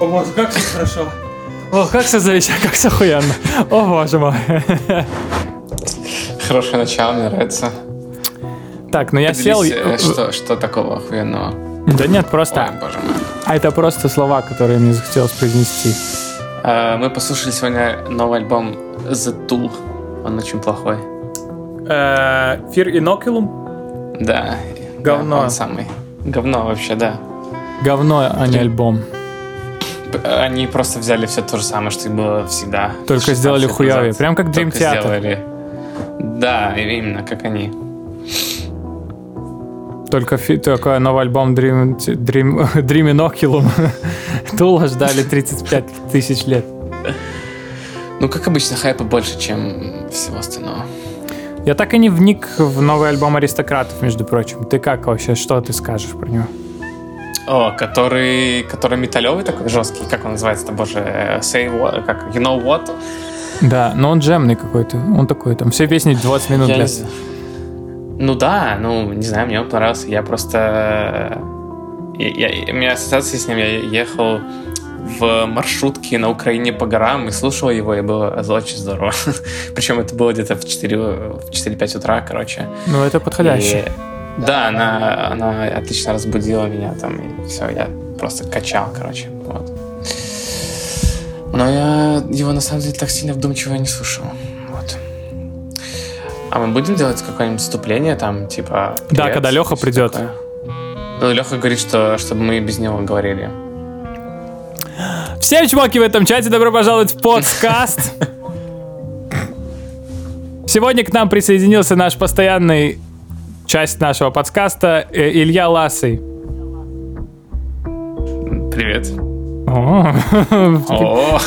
О боже, как все хорошо. О, как все завещать, как все охуенно. О боже мой. Хорошее начало, мне нравится. Так, ну я сел... Поделись, э, Что, что такого охуенного? Да нет, просто... Ой, боже мой. А это просто слова, которые мне захотелось произнести. Э, Мы послушали сегодня новый альбом The Tool. Он очень плохой. Фир Инокулум? Да. Говно. Да, он самый. Говно вообще, да. Говно, а не альбом. Они просто взяли все то же самое, что и было всегда. Только 16 сделали назад. Прям как Dream Theater. сделали. Да, именно как они. Только, только новый альбом Dream, Dream, Dream Inoculum Тула ждали 35 тысяч лет. Ну, как обычно, хайпа больше, чем всего остального. Я так и не вник в новый альбом Аристократов, между прочим. Ты как вообще, что ты скажешь про него? О, который, который металлевый такой жесткий, как он называется-то, боже, э, say what, как, you know what? Да, но он джемный какой-то. Он такой, там все песни 20 минут Я не длятся. знаю. Ну да, ну, не знаю, мне он понравился. Я просто... Я, я- у меня ассоциация с ним, я ехал в маршрутке на Украине по горам и слушал его, и было очень здорово. Причем это было где-то в 4, в 4-5 утра, короче. Ну, это подходяще. И- да, она, она отлично разбудила меня там, и все, я просто качал, короче, вот. Но я его на самом деле так сильно вдумчиво не слушал, вот. А мы будем делать какое-нибудь вступление там, типа... Да, привет, когда Леха придет. такое? Ну, Леха говорит, что чтобы мы без него говорили. Всем чуваки в этом чате, добро пожаловать в подкаст. Сегодня к нам присоединился наш постоянный часть нашего подкаста э, Илья Ласый. Привет.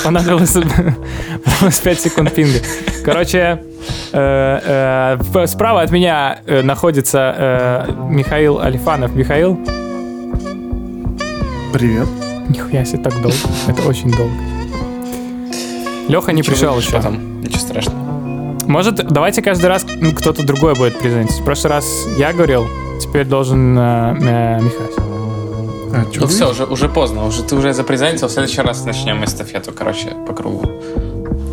Понадобилось понадобилось 5 секунд пинга. Короче, э, э, справа от меня находится Михаил Алифанов. Михаил, Привет. нихуя себе так долго. Это очень долго. Леха не пришел еще. там? Ничего страшного. Может, давайте каждый раз ну, кто-то другой будет презентить. В прошлый раз я говорил, теперь должен э, э, Михаил. А, Ну все, уже, уже поздно, уже ты уже запрезентил, в следующий раз начнем эстафету, короче, по кругу.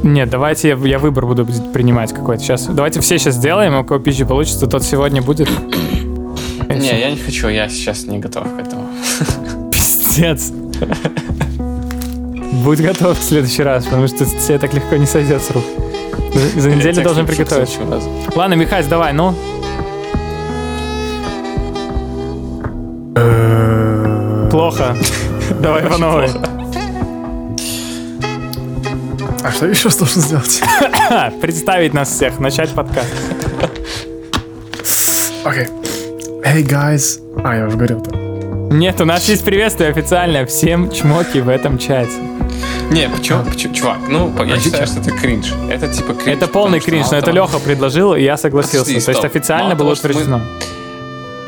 Нет, давайте я, я выбор буду принимать какой-то сейчас. Давайте все сейчас сделаем, у кого пищи получится, тот сегодня будет. Не, я не хочу, я сейчас не готов к этому. Пиздец. Будь готов в следующий раз, потому что тебе так легко не сойдет с рук. За, за неделю должен приготовить. Ладно, Михась, давай, ну. Плохо. Давай по новой. А что еще должен сделать? Представить нас всех, начать подкаст. Окей. Hey guys. А, я уже говорил-то. Нет, у нас есть приветствие официальное всем чмоки в этом чате. Не, почему, почему- чувак, ну, я Подождите. считаю, что это кринж. Это типа кринж. Это полный кринж, но это Леха предложил, и я согласился. То есть официально было утверждено.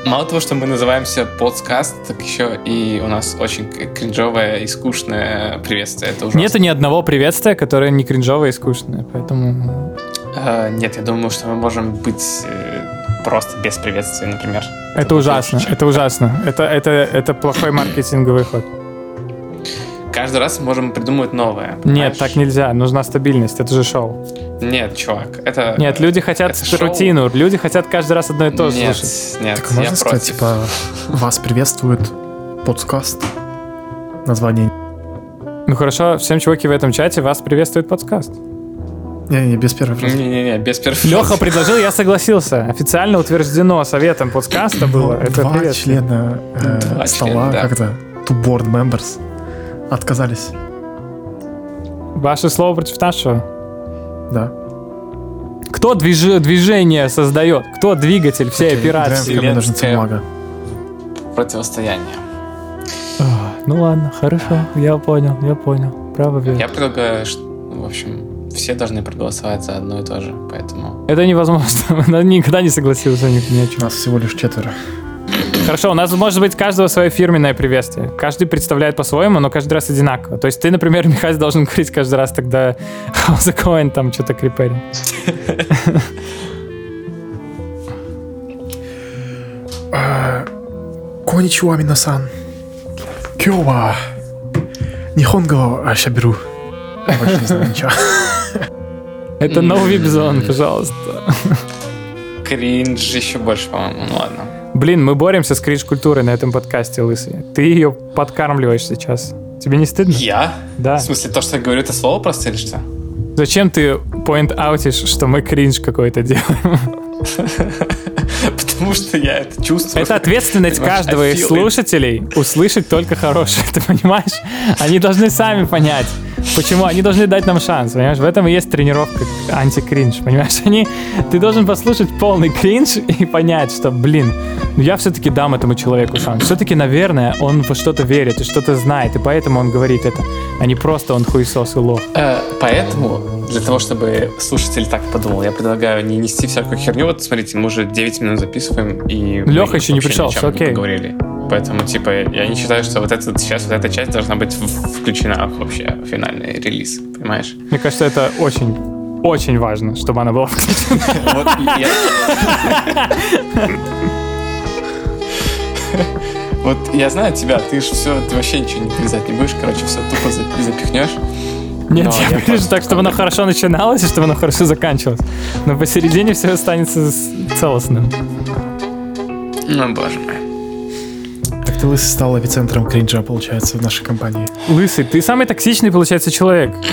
Мало того, что мы называемся подкаст, так еще и у нас очень кринжовое и скучное приветствие. Это ужасно. Нету ни одного приветствия, которое не кринжовое и скучное, поэтому... Э, нет, я думаю, что мы можем быть э, просто без приветствия, например. Это будет ужасно, лучше, это ужасно. Это, это, это плохой маркетинговый ход. Каждый раз мы можем придумывать новое. Нет, понимаешь? так нельзя, нужна стабильность, это же шоу. Нет, чувак, это... Нет, люди хотят это шоу. рутину, люди хотят каждый раз одно и то же Нет, слушать. нет, Так я можно сказать, против. типа, вас приветствует подкаст? Название. Ну хорошо, всем чуваки в этом чате, вас приветствует подкаст. Не-не, без первой фразы. Не-не-не, без перфекции. Леха предложил, я согласился. Официально утверждено советом подкаста было. Это Два члена э, Два стола, члена, да. как-то, two board members, отказались. Ваше слово против нашего. Да. Кто движ- движение создает? Кто двигатель всей Окей, операции? ножницы, Вселенская- бумага. Противостояние. А, Ну ладно, хорошо, я понял, я понял. Право верю. Я предлагаю, что, в общем, все должны проголосовать за одно и то же, поэтому... Это невозможно. Никогда не согласился ни, ни о чем. Нас всего лишь четверо. Хорошо, у нас может быть каждого свое фирменное приветствие. Каждый представляет по-своему, но каждый раз одинаково. То есть ты, например, Михаил должен говорить каждый раз тогда How's it going, там что-то криперин. Коничуа, Минасан. Кёва. Нихонго, а ща беру. Я Больше не знаю ничего. Это Whip Zone, пожалуйста. Кринж еще больше, по-моему. Ну ладно. Блин, мы боремся с кринж-культурой на этом подкасте, Лысый. Ты ее подкармливаешь сейчас. Тебе не стыдно? Я? Да. В смысле, то, что я говорю, это слово просто или что? Зачем ты point-аутишь, что мы кринж какой-то делаем? Потому что я это чувствую. Это ответственность каждого из слушателей услышать только хорошее, ты понимаешь? Они должны сами понять, почему. Они должны дать нам шанс, понимаешь? В этом и есть тренировка анти-кринж, понимаешь? Они, ты должен послушать полный кринж и понять, что, блин, ну я все-таки дам этому человеку шанс. Все-таки, наверное, он во что-то верит и что-то знает, и поэтому он говорит это, а не просто он хуесос и лох. Э, Поэтому, для того, чтобы слушатель так подумал, я предлагаю не нести всякую херню. Вот смотрите, мы уже 9 минут записываем, и... мы Лёха еще не пришел, ни о чем всё не окей. поговорили. Поэтому, типа, я не считаю, что вот это, сейчас вот эта часть должна быть включена вообще в финальный релиз, понимаешь? Мне кажется, это очень, очень важно, чтобы она была включена. Вот я... Вот я знаю тебя, ты же все, ты вообще ничего не вырезать не будешь, короче, все тупо за- запихнешь. Нет, Но я просто так, чтобы оно хорошо начиналось и чтобы оно хорошо заканчивалось. Но посередине все останется целостным. Ну, боже мой. Так ты лысый стал эпицентром кринжа, получается, в нашей компании. Лысый, ты самый токсичный, получается, человек.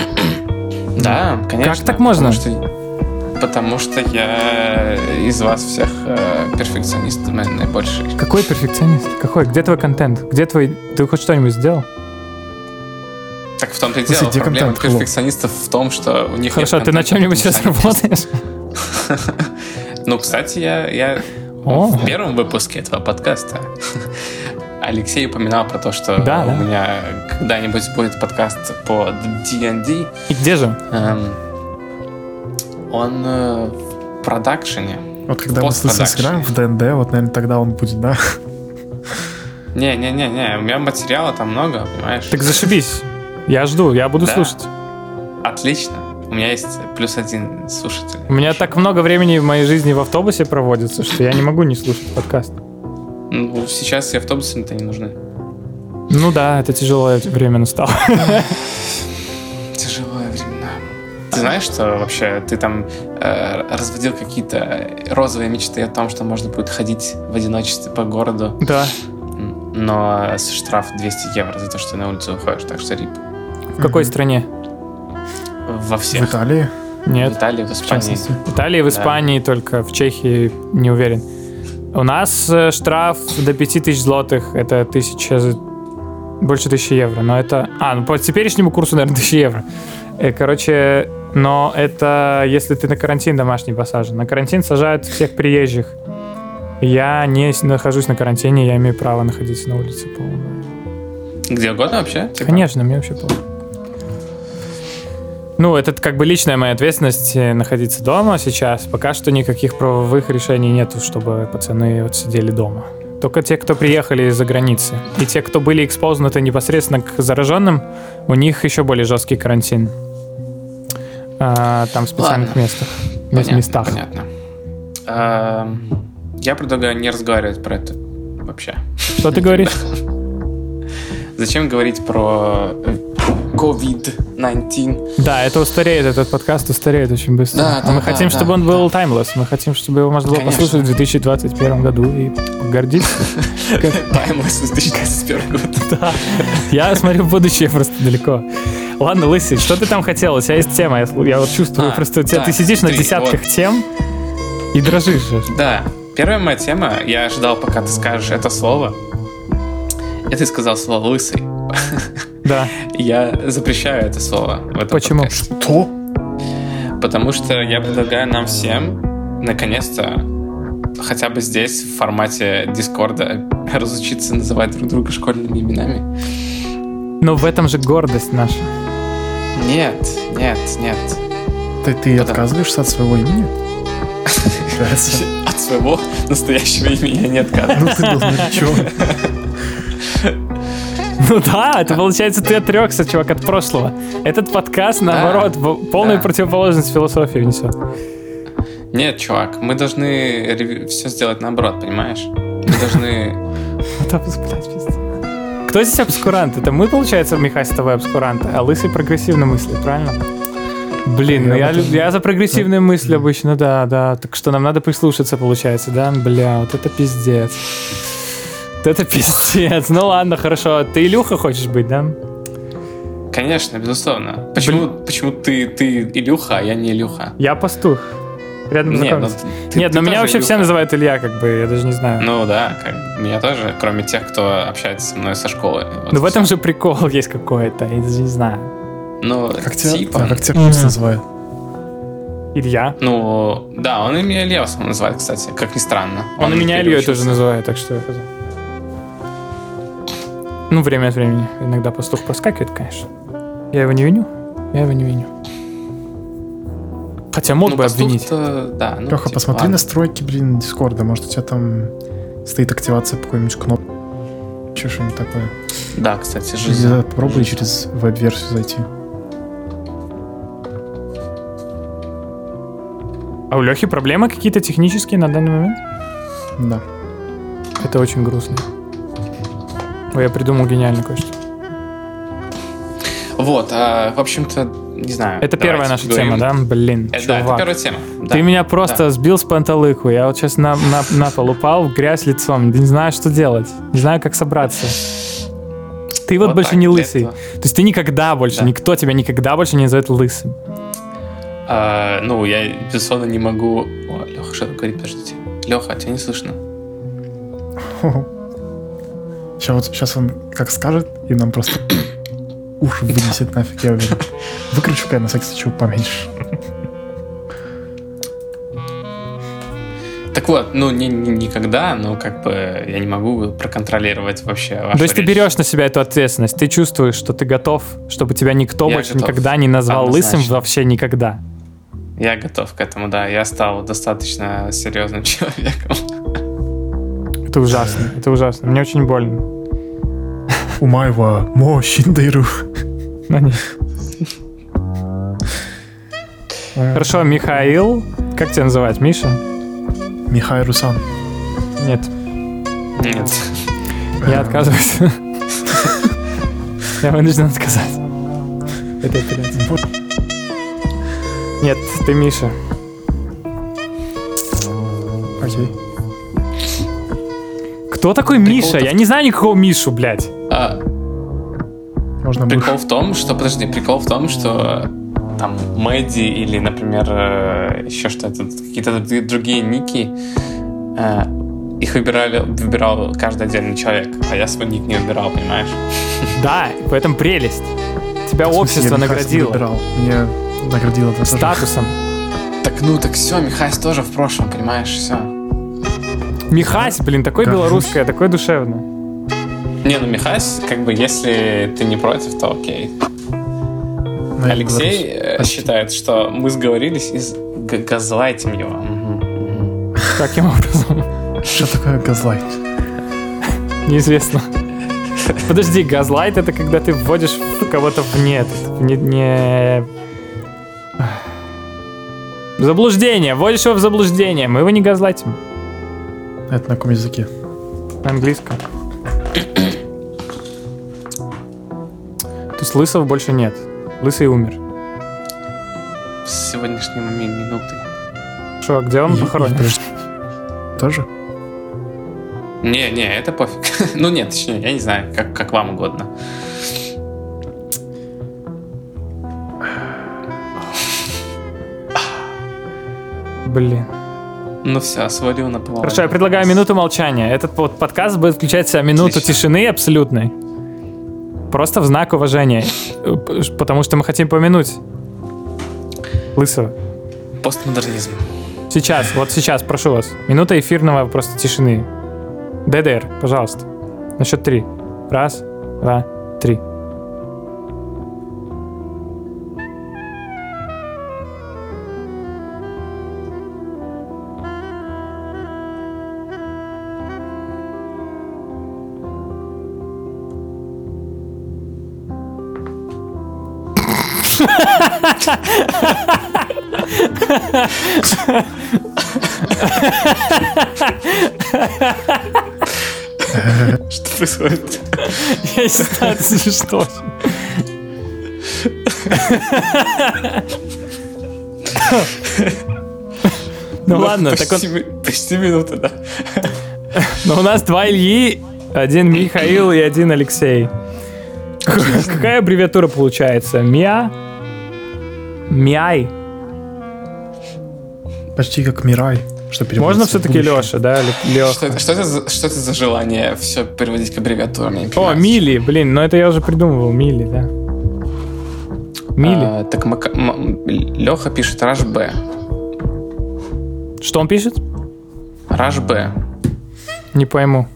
Да, конечно. Как так можно? Потому что, потому что я из вас всех э, перфекционист, наверное, наибольший. Какой перфекционист? Какой? Где твой контент? Где твой... Ты хоть что-нибудь сделал? Так в том-то и дело. где Проблема перфекционистов в том, что у них Хорошо, нет ты на чем-нибудь сейчас работаешь? Ну, кстати, я, я О. в первом выпуске этого подкаста Алексей упоминал про то, что Да, у да. меня когда-нибудь будет подкаст по D&D. И где же? Эм, он э, в продакшене. Вот когда мы с лысым сыграем в ДНД, вот, наверное, тогда он будет, да? Не-не-не-не, у меня материала там много, понимаешь? Так зашибись. Я жду, я буду Да. слушать. Отлично. У меня есть плюс один слушатель. У меня так много времени в моей жизни в автобусе проводится, что я не могу не слушать подкаст. Ну, сейчас и автобусы-то не нужны. Ну да, это тяжелое время настало. Тяжелые времена. Ты знаешь, что вообще ты там э, разводил какие-то розовые мечты о том, что можно будет ходить в одиночестве по городу, Да. но штраф 200 евро за то, что ты на улицу выходишь, так что рип. В какой стране? Во В всех. Италии. В Нет. Италии, в В Испании. В Италии, в Испании, только в Чехии не уверен. У нас э, штраф до 5000 злотых, это тысяча, з- больше тысячи евро, но это... А, ну по теперешнему курсу, наверное, 1000 евро. Э, Короче, но это если ты на карантин домашний посажен. На карантин сажают всех приезжих. Я не нахожусь на карантине, я имею право находиться на улице по-моему. Где угодно вообще? Типа? Конечно, мне вообще плохо. Ну, это как бы личная моя ответственность э, находиться дома сейчас. Пока что никаких правовых решений нету, чтобы пацаны вот сидели дома. Только те, кто приехали из-за границы. И те, кто были экспознуты непосредственно к зараженным, у них еще более жесткий карантин. А, там в специальных Ладно. местах. мес- Понятно, местах. Понятно. Эм, Я предлагаю не разговаривать про это вообще. Что ты говоришь? Зачем говорить про э, COVID-19? Да, это устареет, этот подкаст устареет очень быстро. Да, да, мы да, хотим, да, чтобы он был да. timeless. Мы хотим, чтобы его можно было Конечно. послушать в 2021 году и гордиться. Timeless 2021 год. Да. Я смотрю в будущее просто далеко. Ладно, Лысый, что ты там хотел? У тебя есть тема, я, вот чувствую, А, просто ты сидишь на десятках тем и дрожишь же. Да, первая моя тема, я ожидал, пока ты скажешь это слово. И ты сказал слово «лысый». Да. Я запрещаю это слово в этом Почему? подкасте. То? Потому что я предлагаю нам всем, наконец-то, хотя бы здесь, в формате Дискорда, разучиться называть друг друга школьными именами. Но в этом же гордость наша. Нет, нет, нет. Ты, ты Да. отказываешься от своего имени? От своего настоящего имени я не отказываюсь. Ну ты был. Ну да, это получается ты отрекся, чувак, от прошлого. Этот подкаст, наоборот, в- полную да. противоположность философии внесет. Нет, чувак, мы должны все сделать наоборот, понимаешь? Мы должны... Кто здесь обскурант? Это мы, получается, Михай, с тобой обскурант, а лысый прогрессивно мыслит, правильно? Блин, ну я, Я за прогрессивные мысли обычно, да, да. Так что нам надо прислушаться, получается, да? Бля, вот это пиздец. Это пиздец. Ну ладно, хорошо. Ты Илюха хочешь быть, да? Конечно, безусловно. Почему, почему ты, ты Илюха, а я не Илюха? Я пастух. Рядом Нет, ну, ты- Нет, ты но меня вообще все Илюха. называют Илья, как бы, я даже не знаю. Ну да, как меня тоже, кроме тех, кто общается со мной со школы. Вот Ну в этом же прикол есть какой-то, я даже не знаю. Ну, Как тебя, типа. да, как тебя курс называют? Илья. Ну, да, он и меня Илья в основном называет, кстати, как ни странно. Он, и меня переучился. тоже называет, так что. Ну, время от времени. Иногда пастух проскакивает, конечно. Я его не виню. Я его не виню. Хотя мог Ну, бы обвинить. Да, ну, Леха, типа, посмотри ладно. настройки, блин, Дискорда. Может, у тебя там стоит активация по какой-нибудь кнопке. Еще что-нибудь такое. Да, кстати, Или жизнь. попробуй через веб-версию зайти. А у Лехи проблемы какие-то технические на данный момент? Да. Это очень грустно. Ой, я придумал гениально кое-что. Вот, а, в общем-то, не знаю. Это первая наша поговорим. тема, да? Блин, Э, Да, это чувак. первая тема. Ты да. меня просто сбил с панталыку. Я вот сейчас на, на, на пол упал в грязь лицом. Не знаю, что делать. Не знаю, как собраться. Ты вот, Вот больше так, не лысый. этого. То есть ты никогда больше, Да. никто тебя никогда больше не назовет лысым. А, ну, я, безусловно, не могу... О, Леха, что говорит, подождите. Леха, тебя не слышно. Сейчас, вот, сейчас он как скажет, и нам просто уши вынесет нафиг, я уверен. Выключу-ка я на всякий случай поменьше. Так вот, ну, не, не- никогда, но как бы я не могу проконтролировать вообще вашу То есть ты речь. берешь на себя эту ответственность. Ты чувствуешь, что ты готов, чтобы тебя никто Я больше готов. никогда не назвал лысым Однозначно. вообще никогда. Я готов к этому, да. Я стал достаточно серьезным человеком. Это ужасно. Это ужасно. Мне очень больно. У моего мощиндыру. Но нет. Хорошо, Михаил. Как тебя называть? Миша? Михай Русан. Нет. Нет. Я отказываюсь. Я вынужден отказать. Это апелляция. Нет, ты Миша. Окей. Кто такой Прикол-то Миша? Я не знаю никакого Мишу, блядь. А, Можно прикол в том, что... Подожди, прикол в том, что там Мэдди или, например, э, еще что-то, какие-то друг- другие ники, э, их выбирали, выбирал каждый отдельный человек, а я свой ник не выбирал, понимаешь? Да, в этом прелесть. Тебя В смысле, общество я наградило выбирал. Мне наградило это тоже. статусом. Так ну, так все, Михайс тоже в прошлом, понимаешь, все. Михась, блин, такой Горжусь. белорусское, такой душевно. Не, ну Михайс, как бы, если ты не против, то окей. Но я Алексей э, считает, что мы сговорились и газлайтим его. Каким образом? Что такое газлайт? Неизвестно. Подожди, газлайт это когда ты вводишь в кого-то в нет. в Не, не... В Заблуждение. Вводишь его в заблуждение. Мы его не газлайтим. Это на каком языке? На английском. То есть лысого больше нет. Лысый умер. С сегодняшней ми- минуты. Что, а где он похоронен? Тоже? Не, не, это пофиг. ну нет, точнее, я не знаю, как, как вам угодно. Блин. Ну все, свалю на повал. Хорошо, я предлагаю минуту молчания. Этот вот подкаст будет включать в себя минуту Отлично. тишины абсолютной. Просто в знак уважения. Потому что мы хотим помянуть Лысого. Постмодернизм. Сейчас, вот сейчас, прошу вас. Минута эфирного просто тишины. ДДР, пожалуйста. На счет три. Раз, два, три. Что происходит? Я считаю, это смешно. Ну ладно, так ми- почти минута, да. Но у нас два Ильи, один Михаил и один Алексей. Какая аббревиатура получается? Миа? Миай? Почти как Мирай. Что Можно все-таки. Леша, да? Что Леха. это, что, это за, что это за желание все переводить к аббревиатурам? О. Мили, блин, ну это я уже придумывал, Мили, да. Мили. А, так Леха пишет Раш Б. Что он пишет? Раш Б. Не пойму.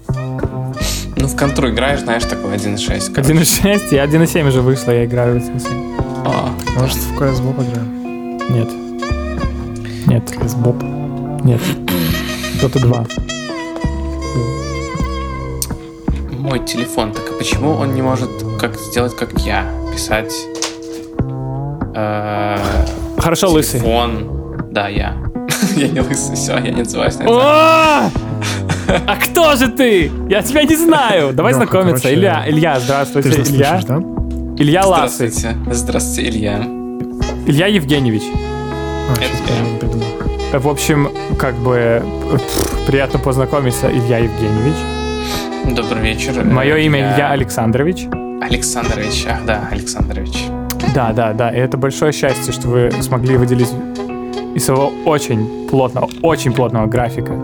Ну, в контру играешь, знаешь, такой 1.6. короче. 1.6, я 1.7 уже вышла, я играю в 1.7. А, Может, в CSGO поиграем? Нет. Нет. CSGO. Нет. Дота 2. мой телефон. Так а почему он не может как сделать, как я? Писать... э, Хорошо, лысый. телефон. Да, я. я не лысый, все, я не называюсь на! А кто же ты? Я тебя не знаю. Давай Лёха, знакомиться. короче, Илья, Илья, Ты здравствуйте. же нас Илья. слышишь, да? Илья Ласый. Здравствуйте. Здравствуйте, Илья. Илья Евгеньевич. А, Это я. придумал. В общем, как бы приятно познакомиться, Илья Евгеньевич. Добрый вечер. Мое имя Я Илья Александрович. Александрович. Ах, да, Александрович. Да, да, да. И это большое счастье, что вы смогли выделить из своего очень плотного, очень плотного графика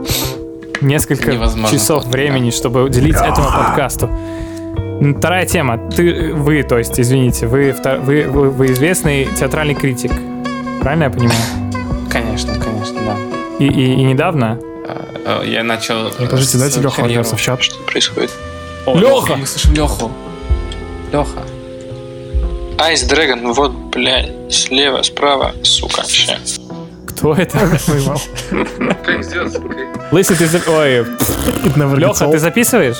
несколько Невозможно часов плотно, времени, чтобы уделить этому подкасту. Вторая тема. Ты, вы, то есть, извините, вы, втор- вы, вы, вы известный театральный критик. Правильно я понимаю? Конечно, конечно, да. И, и, и недавно Э, э, Я начал... э, Подождите, дайте карьеру. ворваться в чат. Что происходит? О, Лёха! Мы слышим Леху. Леха. Айс Дрэгон, вот, блядь, слева, справа, сука, вообще. кто это? Как сделать? Лысый, ты... за- Ой, Леха, ты записываешь?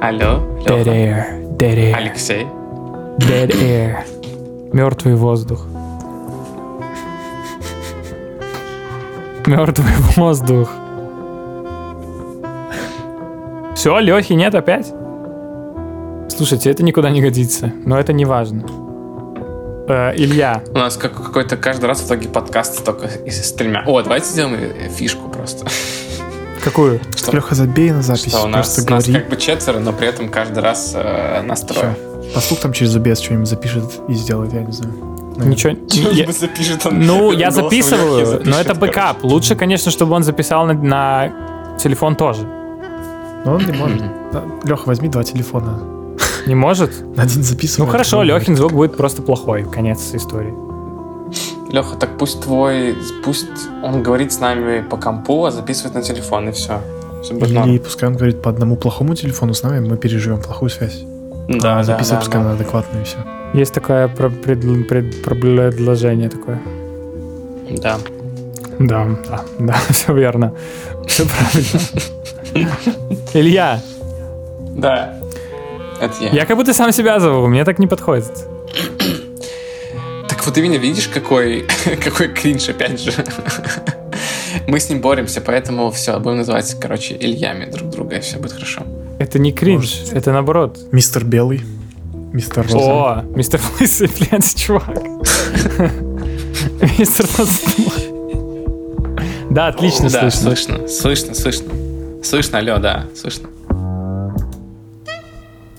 Алло. Dead Леха. Dead air, Алексей. dead air. Мертвый воздух. Мертвый воздух. Все, Лехи нет опять? Слушайте, это никуда не годится, но это не важно. Э, Илья, У нас как, какой-то каждый раз в итоге подкаст только с тремя. О, давайте сделаем э, фишку просто. Какую? Что, Леха, забей на запись. что у нас, Просто нас как бы четверо, но при этом каждый раз э, настрой. Пусть Леха там через OBS что-нибудь запишет и сделает, я не знаю. Наверное. Ничего. я- запишет он Ну, я записываю, но запишет, это короче. бэкап. Лучше, конечно, чтобы он записал на, на телефон тоже. Но он не может. Леха, возьми два телефона. Не может? На один записывай. Ну хорошо, другой. Лехин звук будет просто плохой. Конец истории. Леха, так пусть твой, пусть он говорит с нами по компу, а записывает на телефон, и все. Все будет Или норм. пускай он говорит по одному плохому телефону с нами, мы переживем плохую связь. Да, а да, записывай да, пускай да. на адекватную и все. Есть такое про- пред- пред- предложение такое. Да. Да, да, да, все верно. Все правильно. Илья, Да. Это я. я как будто сам себя зову, мне так не подходит. Вот именно видишь, какой, какой кринж, опять же. Мы с ним боремся, поэтому все, будем называть, короче, Ильями друг друга, и все будет хорошо. Это не кринж, это наоборот. Мистер Белый. Мистер Роза. О, мистер Лысый, блядь, чувак. Мистер. Да, отлично да, слышно. слышно, слышно, слышно. Слышно, алло, да, слышно.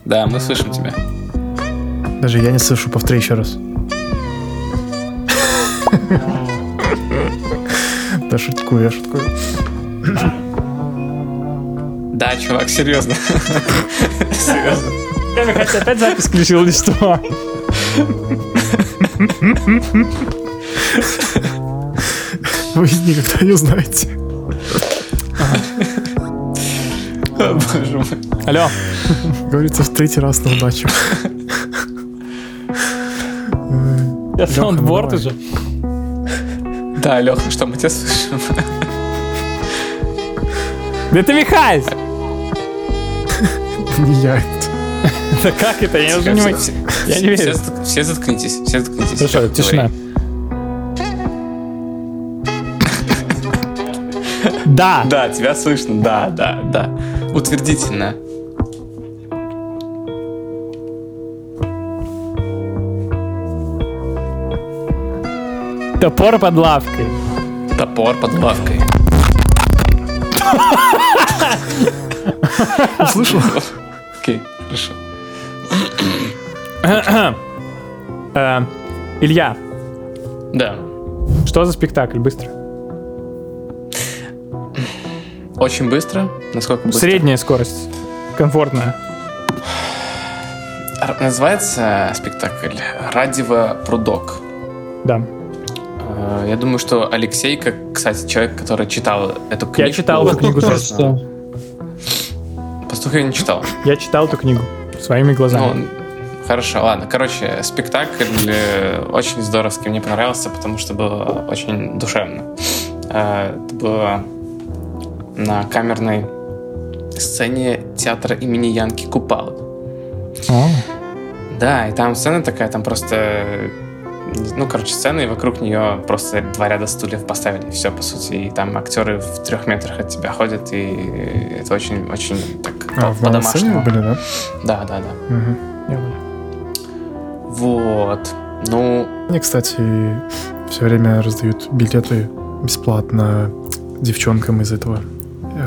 Да, мы слышим тебя. Даже я не слышу, повтори еще раз. Да шуткую, я шуткую. Да, чувак, серьезно. Серьезно. Я Михаил, опять запись включил или что? Вы никогда не узнаете. Боже мой. Алло, Говорится в третий раз на удачу. я саундборд уже. Да, Леха, что мы тебя слышим? Да это Михаил! Не я это. Да как это? Я уже не Я не верю. Все заткнитесь, все заткнитесь. Хорошо, тишина. Да. Да, тебя слышно, да, да, да. Утвердительно. Топор под лавкой. Топор под лавкой. Услышал? Окей, хорошо. Э, Илья, Да. что за спектакль? Быстро. Очень быстро. Насколько быстро? Средняя скорость. Комфортная. Р- Называется спектакль «Радиво прудок». Да. Э, Я думаю, что Алексей, как, кстати, человек, который читал эту книгу... Я читал эту книгу. Просто Пастух я не читал. Я читал эту книгу своими глазами. Ну, хорошо, ладно. Короче, спектакль э, очень здоровский. Мне понравился, потому что было очень душевно. Э, Это было на камерной сцене театра имени Янки Купалы. О, Да, и там сцена такая, там просто... Ну, короче, сцена, и вокруг нее просто два ряда стульев поставили, все, по сути. И там актеры в трех метрах от тебя ходят, и это очень, очень так А, по-домашнему. были, да? Да, да, да. Понял. Вот. Ну, Мне, кстати, все время раздают билеты бесплатно девчонкам из этого, э,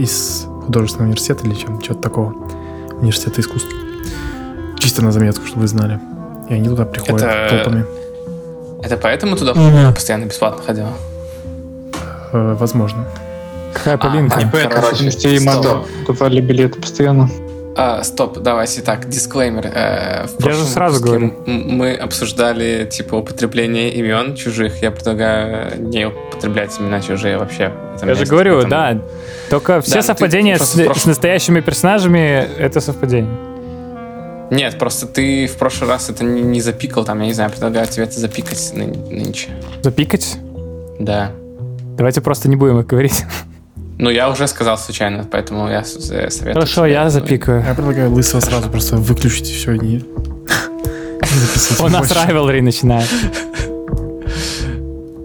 из художественного университета или чем, чего-то такого. Университета искусств. Чисто на заметку, чтобы вы знали. И они туда приходят Это- толпами. Это поэтому туда Мгм. постоянно бесплатно ходила? Э, возможно. Какая Полинка? а, не поэтому, стоп. давали билеты постоянно. А, стоп, давайте так, дисклеймер. Э, в Я же сразу говорю. м- Мы обсуждали, типа, употребление имен чужих. Я предлагаю не употреблять имена чужие вообще. в этом Я же говорю, поэтому- да. Только все ну ты совпадения просто с, с настоящими персонажами это совпадение. Нет, просто ты в прошлый раз это не, не запикал, там, я не знаю, предлагаю тебе это запикать ны- нынче. Запикать? Да. Давайте просто не будем их говорить. Ну, я уже сказал случайно, поэтому я э, советую. Хорошо, тебе, я запикаю. Я предлагаю Лысого сразу просто выключить и все, и не... У нас райвелри начинает.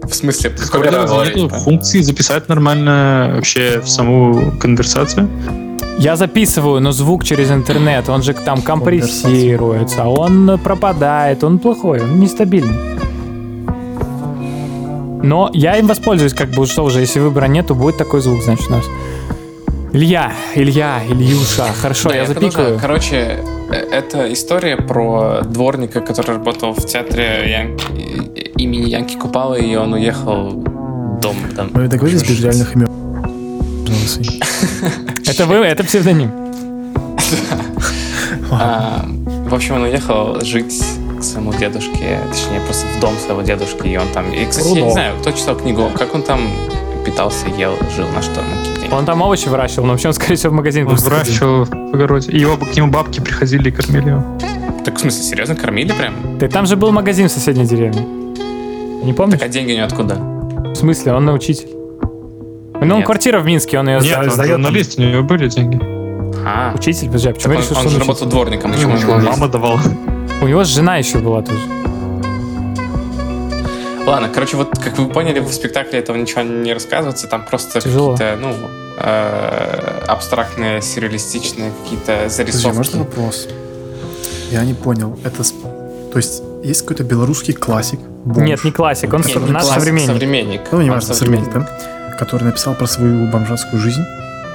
В смысле, какой нету функции записать нормально вообще в саму конверсацию. Я записываю, но звук через интернет, он же там компрессируется, он пропадает, он плохой, он нестабильный. Но я им воспользуюсь, как бы, что уже, если выбора нету, будет такой звук, значит, у нас. Илья, Илья, Ильюша, хорошо, Да, я продолжаю. запикаю. Короче, э, это история про дворника, который работал в театре Ян- имени Янки Купалы, и он уехал в дом. Там, Мы договорились без жить. реальных имен. Это вы, это псевдоним. А, в общем, он уехал жить к своему дедушке, точнее, просто в дом своего дедушки, и он там... И, кстати, я не знаю, кто читал книгу, как он там питался, ел, жил, на что, на какие деньги? Он там овощи выращивал, но вообще он, скорее всего, в магазин Он выращивал в огороде. И его, к нему бабки приходили и кормили его. Так, в смысле, серьезно, кормили прям? Да там же был магазин в соседней деревне. Не помнишь? Так, а деньги у него откуда? В смысле, он учитель. Ну, он квартира в Минске, он ее Нет, сдает. журналист, у него были деньги. А, Учитель, подожди, а почему решил, что же он работал дворником, почему он мама давала. У него жена еще была тоже. Ладно, короче, вот как вы поняли, в спектакле этого ничего не рассказывается, там просто Тяжело. какие-то, ну, э, абстрактные, сюрреалистичные какие-то Подожди, зарисовки. можно вопрос? Я не понял. Это... То есть есть какой-то белорусский классик? бомж, Нет, не классик, он Нет, со- не наш классик, современник. современник. Ну, не важно, современник, да? Который написал про свою бомжатскую жизнь,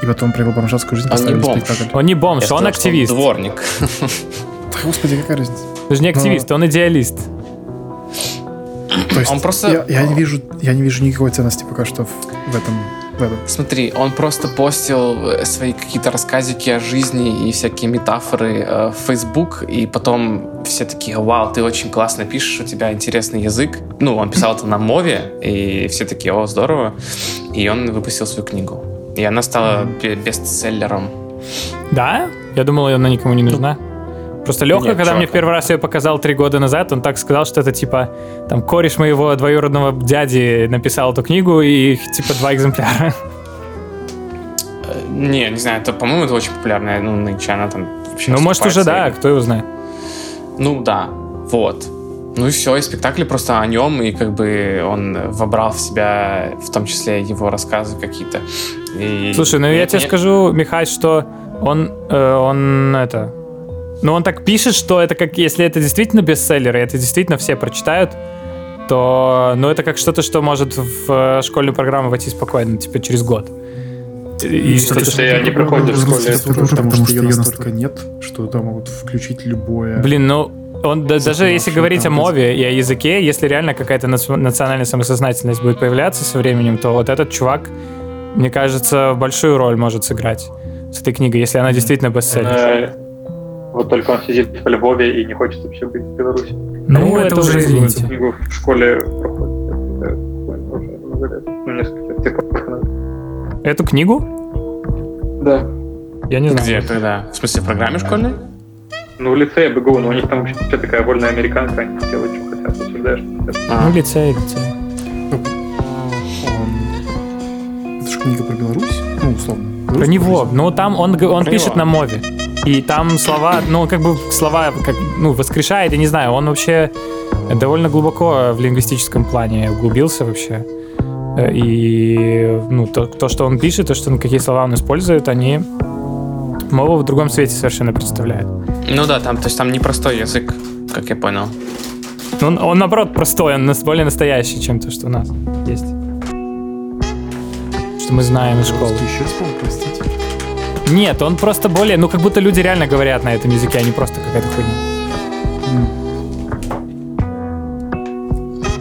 и потом про его бомжатскую жизнь Он не поставили бомж. спектакль. Он не бомж, Я он активист. дворник. Да, господи, какая разница? Ты же не активист, он идеалист. То есть Он просто- Я, я не вижу, я не вижу никакой ценности пока что в, в этом. В этом. Смотри, он просто постил э, свои какие-то рассказики о жизни и всякие метафоры э, в Facebook, и потом все такие, вау, ты очень классно пишешь, у тебя интересный язык. Ну, он писал это на мове, и все такие, о, здорово. И он выпустил свою книгу. И она стала бе- бестселлером. Да? Я думал, она никому не нужна. Просто Леха, Нет, когда мне чувак. в первый раз ее показал три года назад, он так сказал, что это типа там кореш моего двоюродного дяди написал эту книгу и их типа два экземпляра. Э, Не, не знаю, это, по-моему, это очень популярная, ну, нынче она там вообще Ну, может, уже да, кто его знает. Ну, да, вот. Ну и все, и спектакль просто о нем, и как бы он вобрал в себя, в том числе его рассказы какие-то. И- Слушай, ну я Мне- тебе мне- скажу, Михай, что он, э, он это... Ну, он так пишет, что это как, если это действительно бестселлер, и это действительно все прочитают, то, ну, это как что-то, что может в э, школьную программу войти спокойно, типа, через год. И, что-то, что я не проходят в школе эту, потому, что ее настолько нет, что там могут включить любое. Блин, ну, он да- даже если говорить о там мове и о языке, если реально какая-то нац- национальная самосознательность будет появляться со временем, то вот этот чувак, мне кажется, большую роль может сыграть с этой книгой, если она действительно бестселлер. Вот только он сидит во Львове и не хочет вообще быть в Беларуси. Ну, это уже извините. Книгу в школе. Это. Ну, Эту книгу? Да. Я не знаю. Где, когда? В смысле, в программе школьной? Ну, в лицее БГУ, но у них там вообще такая вольная американка, они делают, что хотят, обсуждаешь. что хотят. А, Ну, лицей, лицей. Он... Это же книга про Беларусь? Ну, условно. Про него. Ну, там он, он Про пишет на мове. И там слова, ну, как бы слова, как, ну, воскрешает, я не знаю, он вообще довольно глубоко в лингвистическом плане углубился вообще. Э, И, ну, то, то, что он пишет, то, что он, какие слова он использует, они мову в другом свете совершенно представляют. Ну да, там, то есть там непростой язык, как я понял. Ну, Он, он наоборот, простой, он более настоящий, чем то, что у нас есть. Что мы знаем из школы. Еще вспомнил, простите. Нет, он просто более, ну, как будто люди реально говорят на этом языке, а не просто какая-то хуйня.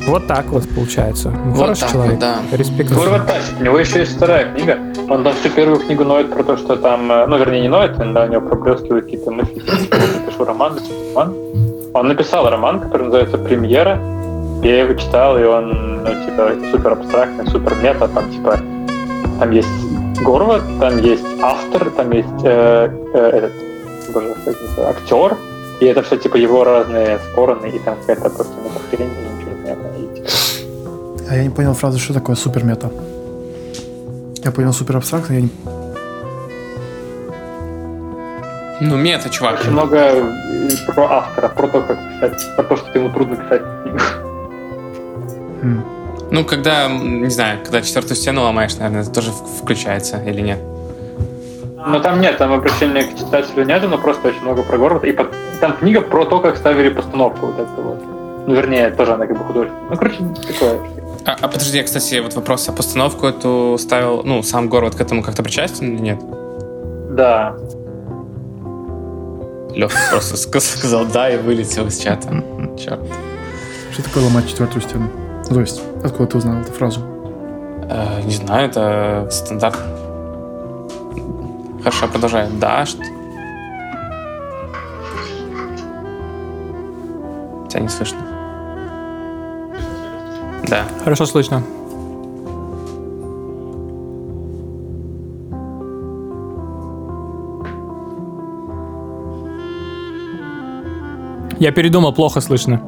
Вот так вот получается. Ну, Вот хороший так человек. да. Респект. Город тащит. У него еще есть вторая книга. Он там всю первую книгу ноет про то, что там, э, ну, вернее, не ноет, но у него проблескивают какие-то мысли. типа, Я пишу роман, роман. Он написал роман, который называется «Премьера». Я его читал, и он, ну, типа, супер абстрактный, супер мета. Там, типа, там есть Горват, там есть автор, там есть э, э, этот, боже, это, актер. И это все, типа, его разные стороны, и там какая-то просто хрень, и ничего не понятно. И, типа, А я не понял фразу, что такое супермета. Я понял супер абстрактно, я не... Ну, мета, чувак. Очень много э, про автора, про то, как писать, про то, что ему трудно писать. М. Ну, когда, не знаю, когда четвертую стену ломаешь, наверное, это тоже включается или нет? Но там нет, там обращения к читателю нету, но просто очень много про город. И по- там книга про то, как ставили постановку вот это вот. Ну, вернее, тоже она как бы художественная. Ну, короче, такое. А, а подожди, я, кстати, вот вопрос, а постановку эту ставил, ну, сам город к этому как-то причастен или нет? Да. Леха просто ска- сказал да и вылетел из чата. Черт. Что такое ломать четвертую стену? Ну, то есть, откуда ты узнал эту фразу? Э, не знаю, это стандарт. Хорошо, продолжай. Да, что... Тебя не слышно. Да. Хорошо слышно. Я передумал, плохо слышно.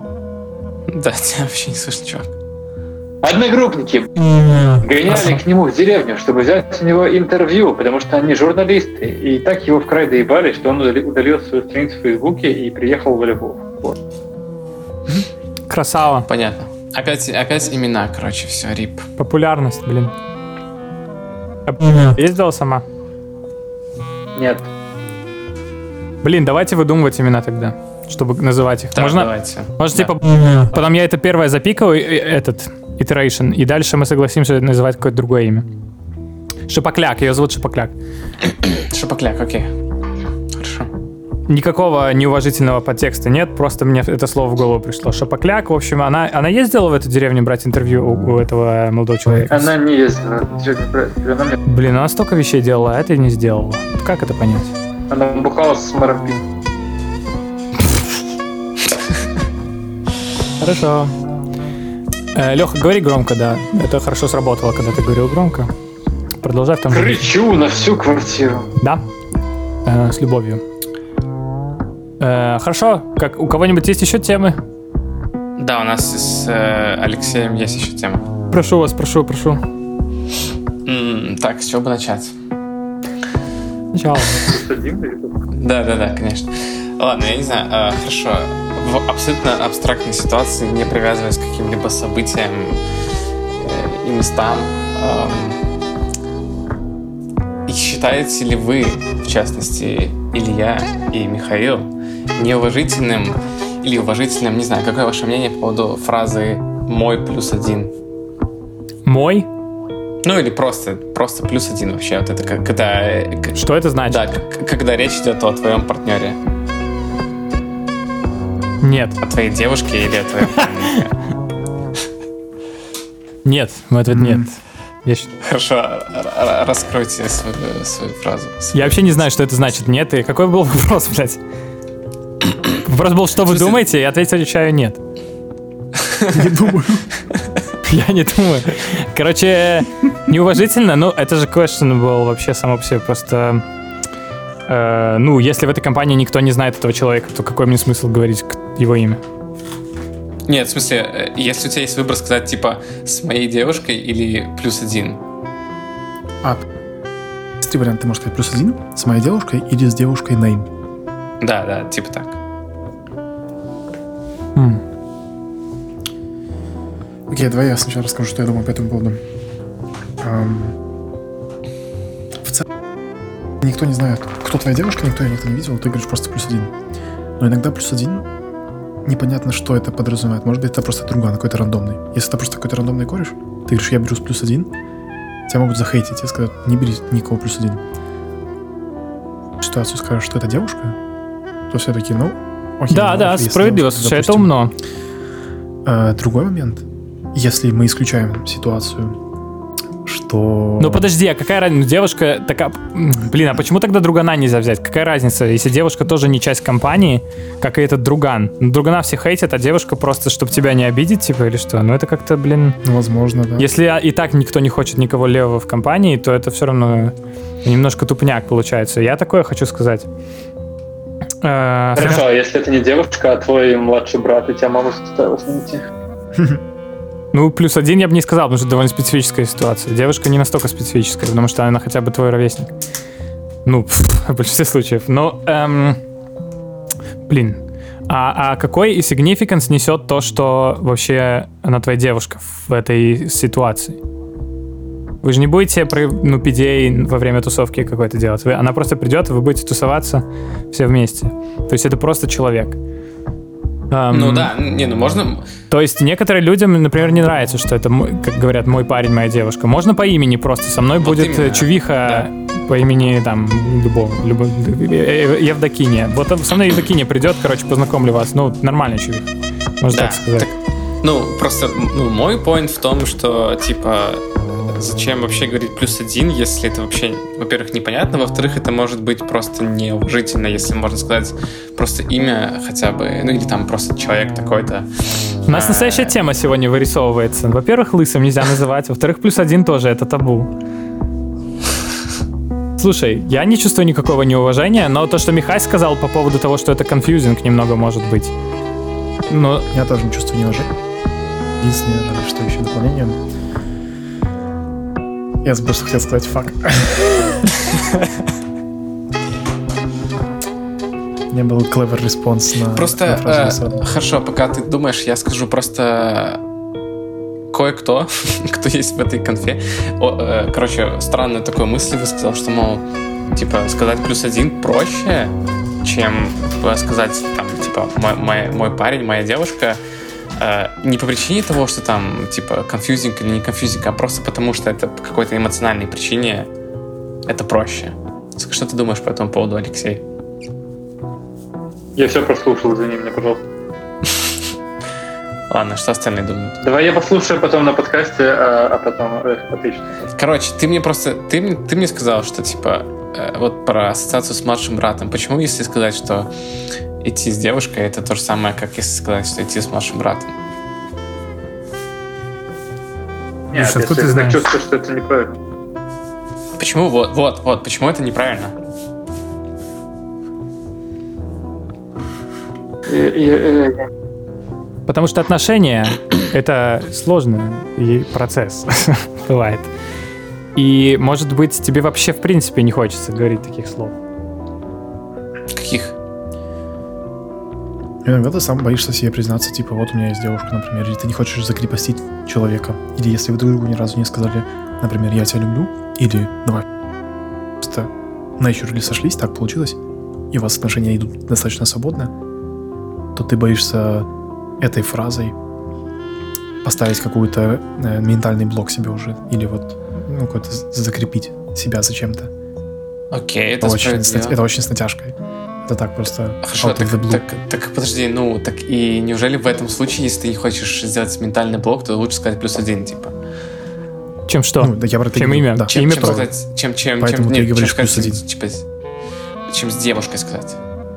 Да, тебя вообще не слышно, чувак. Одногруппники гоняли к нему в деревню, чтобы взять у него интервью, потому что они журналисты. И так его в край доебали, что он удали- удалил свою страницу в Фейсбуке и приехал в Львов. Вот. Красава. Понятно. Опять, опять имена, короче, все, рип. Популярность, блин. Ездила сама? Нет. Блин, давайте выдумывать имена тогда, чтобы называть их. Так, Можно, давайте. может, Да. типа, потом я это первое запикаю, этот, iteration, и дальше мы согласимся называть какое-то другое имя. Шипокляк, ее зовут Шипокляк. Шапокляк, окей. Хорошо. Никакого неуважительного подтекста нет, просто мне это слово в голову пришло. Шапокляк, в общем, она, она ездила в эту деревню брать интервью у, у этого молодого человека? Она не ездила. Блин, она столько вещей делала, а это не сделала. Как это понять? она бухала с мэром. Хорошо. Леха, говори громко, да. Это хорошо сработало, когда ты говорил громко. Продолжай в том же. Кричу на всю квартиру. Да. Э, с любовью. Э, хорошо. Как, у кого-нибудь есть еще темы? Да, у нас с э, Алексеем есть еще тема. Прошу вас, прошу, прошу. М, так, с чего бы начать? Сначала. Да, да, да, конечно. Ладно, я не знаю. э, хорошо. В абсолютно абстрактной ситуации, не привязываясь к каким-либо событиям э, и местам, эм, и считаете ли вы, в частности, Илья и Михаил, неуважительным или уважительным, не знаю, какое ваше мнение по поводу фразы «мой плюс один»? Мой? Ну или просто, просто плюс один вообще. Вот это как- когда... э, Что это значит? Да, когда речь идет о твоем партнере, Нет. о твоей девушке или о твоем парнике. Нет, мой ответ нет. Я, Хорошо, р- р- раскройте свою, свою фразу. я вообще не знаю, что это значит. Нет. И какой был вопрос, блядь? Вопрос был, что вы думаете? Я ответил, отвечаю нет. Не думаю. Я не думаю. Короче, неуважительно, ну, это же question был вообще само по себе просто... э, ну, если в этой компании никто не знает этого человека, то какой мне смысл говорить его имя? Нет, в смысле, э, если у тебя есть выбор сказать, типа, с моей девушкой или плюс один. А, есть три варианта. Ты можешь сказать плюс один с моей девушкой или с девушкой name. Да, да, типа так. М. Окей, давай я сначала расскажу, что я думаю по этому поводу. Ам, В целом, никто не знает, кто твоя девушка, никто ее никто не видел, ты говоришь просто плюс один. Но иногда плюс один непонятно, что это подразумевает. Может быть, это просто друган какой-то рандомный. Если это просто какой-то рандомный кореш, ты говоришь, я беру с плюс один, тебя могут захейтить и сказать, не бери никого плюс один. Ситуацию скажешь, что это девушка, то все таки ну, окей. Да, ну, да, справедливо, слушай, это умно. а, другой момент. Если мы исключаем ситуацию, что... Ну подожди, а какая разница? Девушка такая... Блин, а почему тогда другана нельзя взять? Какая разница, если девушка тоже не часть компании, как и этот друган? Ну, Другана все хейтят, а девушка просто, чтобы тебя не обидеть, типа, или что? Ну это как-то, блин... Ну, возможно, да. Если и так никто не хочет никого левого в компании, то это все равно немножко тупняк получается. Я такое хочу сказать. Э, Хорошо, а если это не девушка, а твой младший брат, и тебя могут с- найти? Ну, плюс один я бы не сказал, потому что довольно специфическая ситуация. Девушка не настолько специфическая, потому что она хотя бы твой ровесник. Ну, в большинстве случаев. Но, эм, блин, а, а какой significance несет то, что вообще она твоя девушка в этой ситуации? Вы же не будете ну, пидей во время тусовки какой-то делать. Вы- она просто придет, и вы будете тусоваться все вместе. То есть это просто человек. Эм, Ну да, не, ну можно... то есть некоторым людям, например, не нравится, что это, как говорят, мой парень, моя девушка. Можно по имени просто. Со мной Вот будет именно, э, чувиха по имени там любого, любого э, э, Евдокиния. Вот со мной Евдокиния придет, короче, познакомлю вас. Ну, нормальный чувих. Можно Да, так сказать. так, ну, просто ну, мой поинт в том, что, типа, зачем вообще говорить плюс один, если это вообще, во-первых, непонятно, во-вторых, это может быть просто неуважительно, если можно сказать просто имя хотя бы, ну или там просто человек такой-то. У нас А, настоящая тема сегодня вырисовывается. Во-первых, лысым нельзя называть. Во-вторых, плюс один тоже, это табу. Слушай, я не чувствую никакого неуважения, но то, что Михай сказал по поводу того, что это конфьюзинг немного может быть. Ну, Я тоже не чувствую неуважения. Единственное, что еще дополнение. Я просто хотел сказать fuck. Не был clever response на Просто, на э, хорошо, пока ты думаешь, я скажу просто кое-кто, кто есть в этой конфе. О, э, короче, странную такую мысль высказал, что, мол, типа, сказать плюс один проще, чем э, сказать, там, типа, мой, мой- мой парень, моя девушка, не по причине того, что там, типа, конфьюзинг или не конфьюзинг, а просто потому, что это по какой-то эмоциональной причине это проще. Что ты думаешь по этому поводу, Алексей? Я все прослушал, извини меня, пожалуйста. Ладно, что остальные думают? Давай я послушаю потом на подкасте, а, а потом э, отвечу. Короче, ты мне просто... Ты, ты мне сказал, что, типа, э, вот про ассоциацию с младшим братом. Почему, если сказать, что идти с девушкой, это то же самое, как если сказать, что идти с младшим братом? Нет, Слушай, откуда если ты знаешь? чувствую, что это неправильно. Почему? Вот, вот, вот. Почему это неправильно? Потому что отношения — это сложный и процесс бывает. И, может быть, тебе вообще в принципе не хочется говорить таких слов. Иногда ты сам боишься себе признаться, типа, вот у меня есть девушка, например, или ты не хочешь закрепостить человека. Или если вы друг другу ни разу не сказали, например, я тебя люблю, или давай просто начали сошлись, так получилось, и у вас отношения идут достаточно свободно, то ты боишься этой фразой поставить какой-то э, ментальный блок себе уже, или вот ну, какой-то закрепить себя зачем-то. Окей, это Это очень, с, это очень с натяжкой. Это так просто Хорошо, так, так, так подожди, ну, так и неужели в этом случае, если ты не хочешь сделать ментальный блок, то лучше сказать плюс один, типа? Чем что? Ну, да, я про Чем имя? да. Чем Чем, имя чем сказать, чем, чем, Поэтому чем, ты нет, говоришь чем плюс сказать, один. типа, чем с девушкой сказать,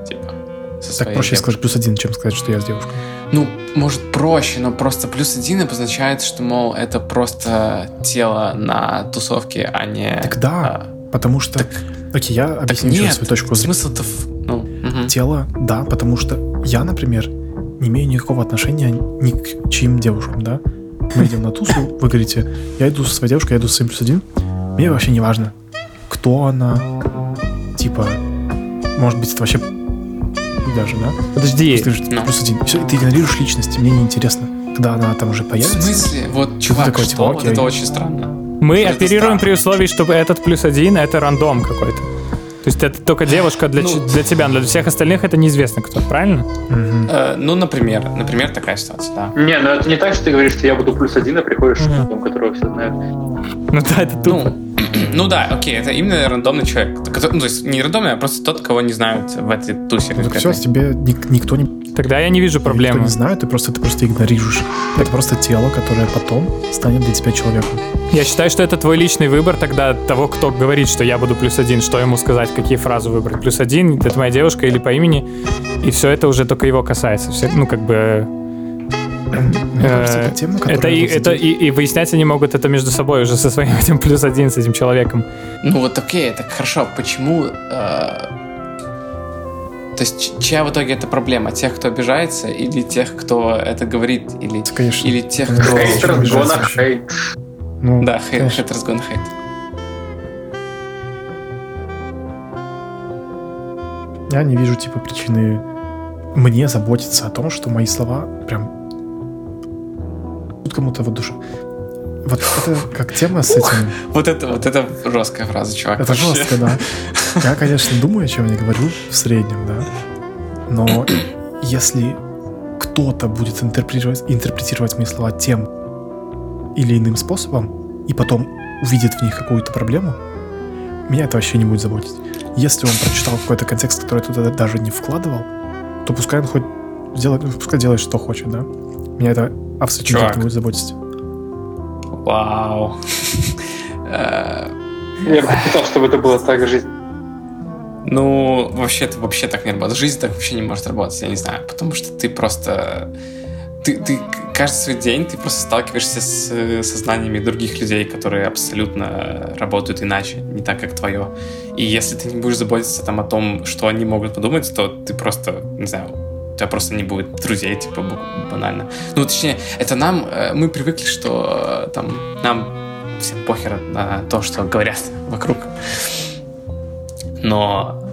типа, со Так проще девушкой. сказать плюс один, чем сказать, что я с девушкой. Ну, может, проще, но просто плюс один обозначает, что, мол, это просто тело на тусовке, а не... Так да, а, потому что... Окей, я так объясню еще нет, свою точку зрения. смысл-то... в- Ну, мгм. Тело, да, потому что я, например, не имею никакого отношения ни к чьим девушкам, да. Мы идем на тусу, вы говорите, я иду со своей девушкой, я иду с своим плюс один. Мне вообще не важно, кто она, типа, может быть, это вообще даже, да? Подожди. Ты же Ну. плюс один. Всё, и ты игнорируешь личность, мне неинтересно. Когда она там уже В появится, смысле? Вот, чувак, такой, что? типа, Вот это очень странно. Мы Это оперируем странно. при условии, чтобы этот плюс один это рандом какой-то. То есть это только девушка для, Ну, для тебя, но для всех остальных это неизвестно кто, правильно? Мгм. Э, ну, например, например, такая ситуация, да. Не, ну это не так, что ты говоришь, что я буду плюс один, а приходишь с типом, которого все знают. Ну да, это тупо. Ну, ну да, окей, это именно рандомный человек. который- Ну, то есть не рандомный, а просто тот, кого не знают в этой тусе Ну, так все, тебе ник- никто не Тогда я не вижу проблемы. не знает, ты просто, ты просто игнорируешь. Это просто тело, которое потом станет для тебя человеком. Я считаю, что это твой личный выбор тогда того, кто говорит, что я буду плюс один, что ему сказать, какие фразы выбрать. Плюс один, это моя девушка или по имени, и все это уже только его касается. Все, ну, как бы... Мне кажется, э, это тема. Это, и, это и, и выяснять они могут это между собой уже со своим этим плюс один, с этим человеком. Ну вот окей, так хорошо, почему... э, То есть чья в итоге это проблема? Тех, кто обижается, или тех, кто это говорит, или, Конечно. или тех, кто... Гона, вообще. хейт. Ну, Да, хейт, конечно. хейтерс gonna hate. Я не вижу, типа, причины мне заботиться о том, что мои слова прям тут кому-то вот душу. Вот это как тема с этим. Вот это, вот это жесткая фраза, чувак. Это вообще. жестко, да. Я, конечно, думаю, о чем я говорю в среднем, да. Но если кто-то будет интерпретировать, интерпретировать мои слова тем или иным способом, и потом увидит в них какую-то проблему, меня это вообще не будет заботить. Если он прочитал какой-то контекст, который туда даже не вкладывал, то пускай он хоть делает, ну, пускай делает, что хочет, да. Меня это абсолютно Чувак. не будет заботить. Вау. Я бы хотел, чтобы это было так жизнь. Ну, вообще, это вообще так не работает. Жизнь так вообще не может работать, я не знаю. Потому что ты просто... Ты, ты каждый свой день ты просто сталкиваешься с сознаниями других людей, которые абсолютно работают иначе, не так, как твое. И если ты не будешь заботиться там о том, что они могут подумать, то ты просто, не знаю, тебя просто не будет друзей, типа, банально. Ну, точнее, это нам, э, мы привыкли, что э, там нам всем похер на то, что говорят вокруг. Но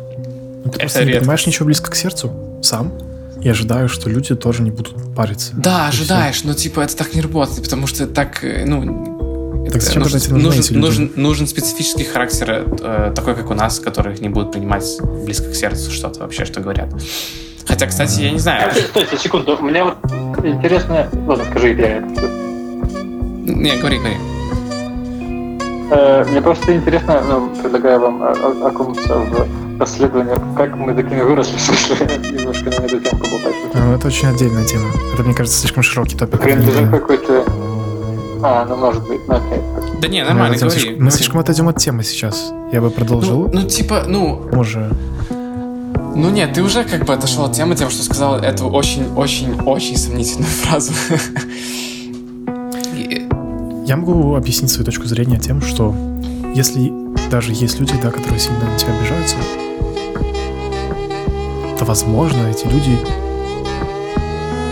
Ну, Ты Это просто не редкость. понимаешь ничего близко к сердцу сам и ожидаешь, что люди тоже не будут париться. Да, И ожидаешь, но типа это так не работает, потому что так, э, ну... Так это нужен, нужен, нужен, нужен специфический характер, э, такой, как у нас, которых не будут принимать близко к сердцу что-то вообще, что говорят. Хотя, кстати, я не знаю. Стойте, стойте, секунду. Мне вот интересно... Ладно, скажи, я Не, говори, говори. Э, Мне просто интересно, ну, предлагаю вам окунуться в расследование, как мы такими выросли, в смысле, немножко на эту тему поболтать. Ну, это очень отдельная тема. Это, мне кажется, слишком широкий топик. Принадлежит Мы какой-то... А, ну, может быть, ну, окей. Да не, нормально, отойдем говори. слишком- Мы слишком отойдем от темы сейчас. Я бы продолжил. Ну, ну, типа, ну, Може. Ну нет, ты уже как бы отошел от темы тем, что сказал эту очень-очень-очень сомнительную фразу. И- Я могу объяснить свою точку зрения тем, что если даже есть люди, да, которые сильно на тебя обижаются, то, возможно, эти люди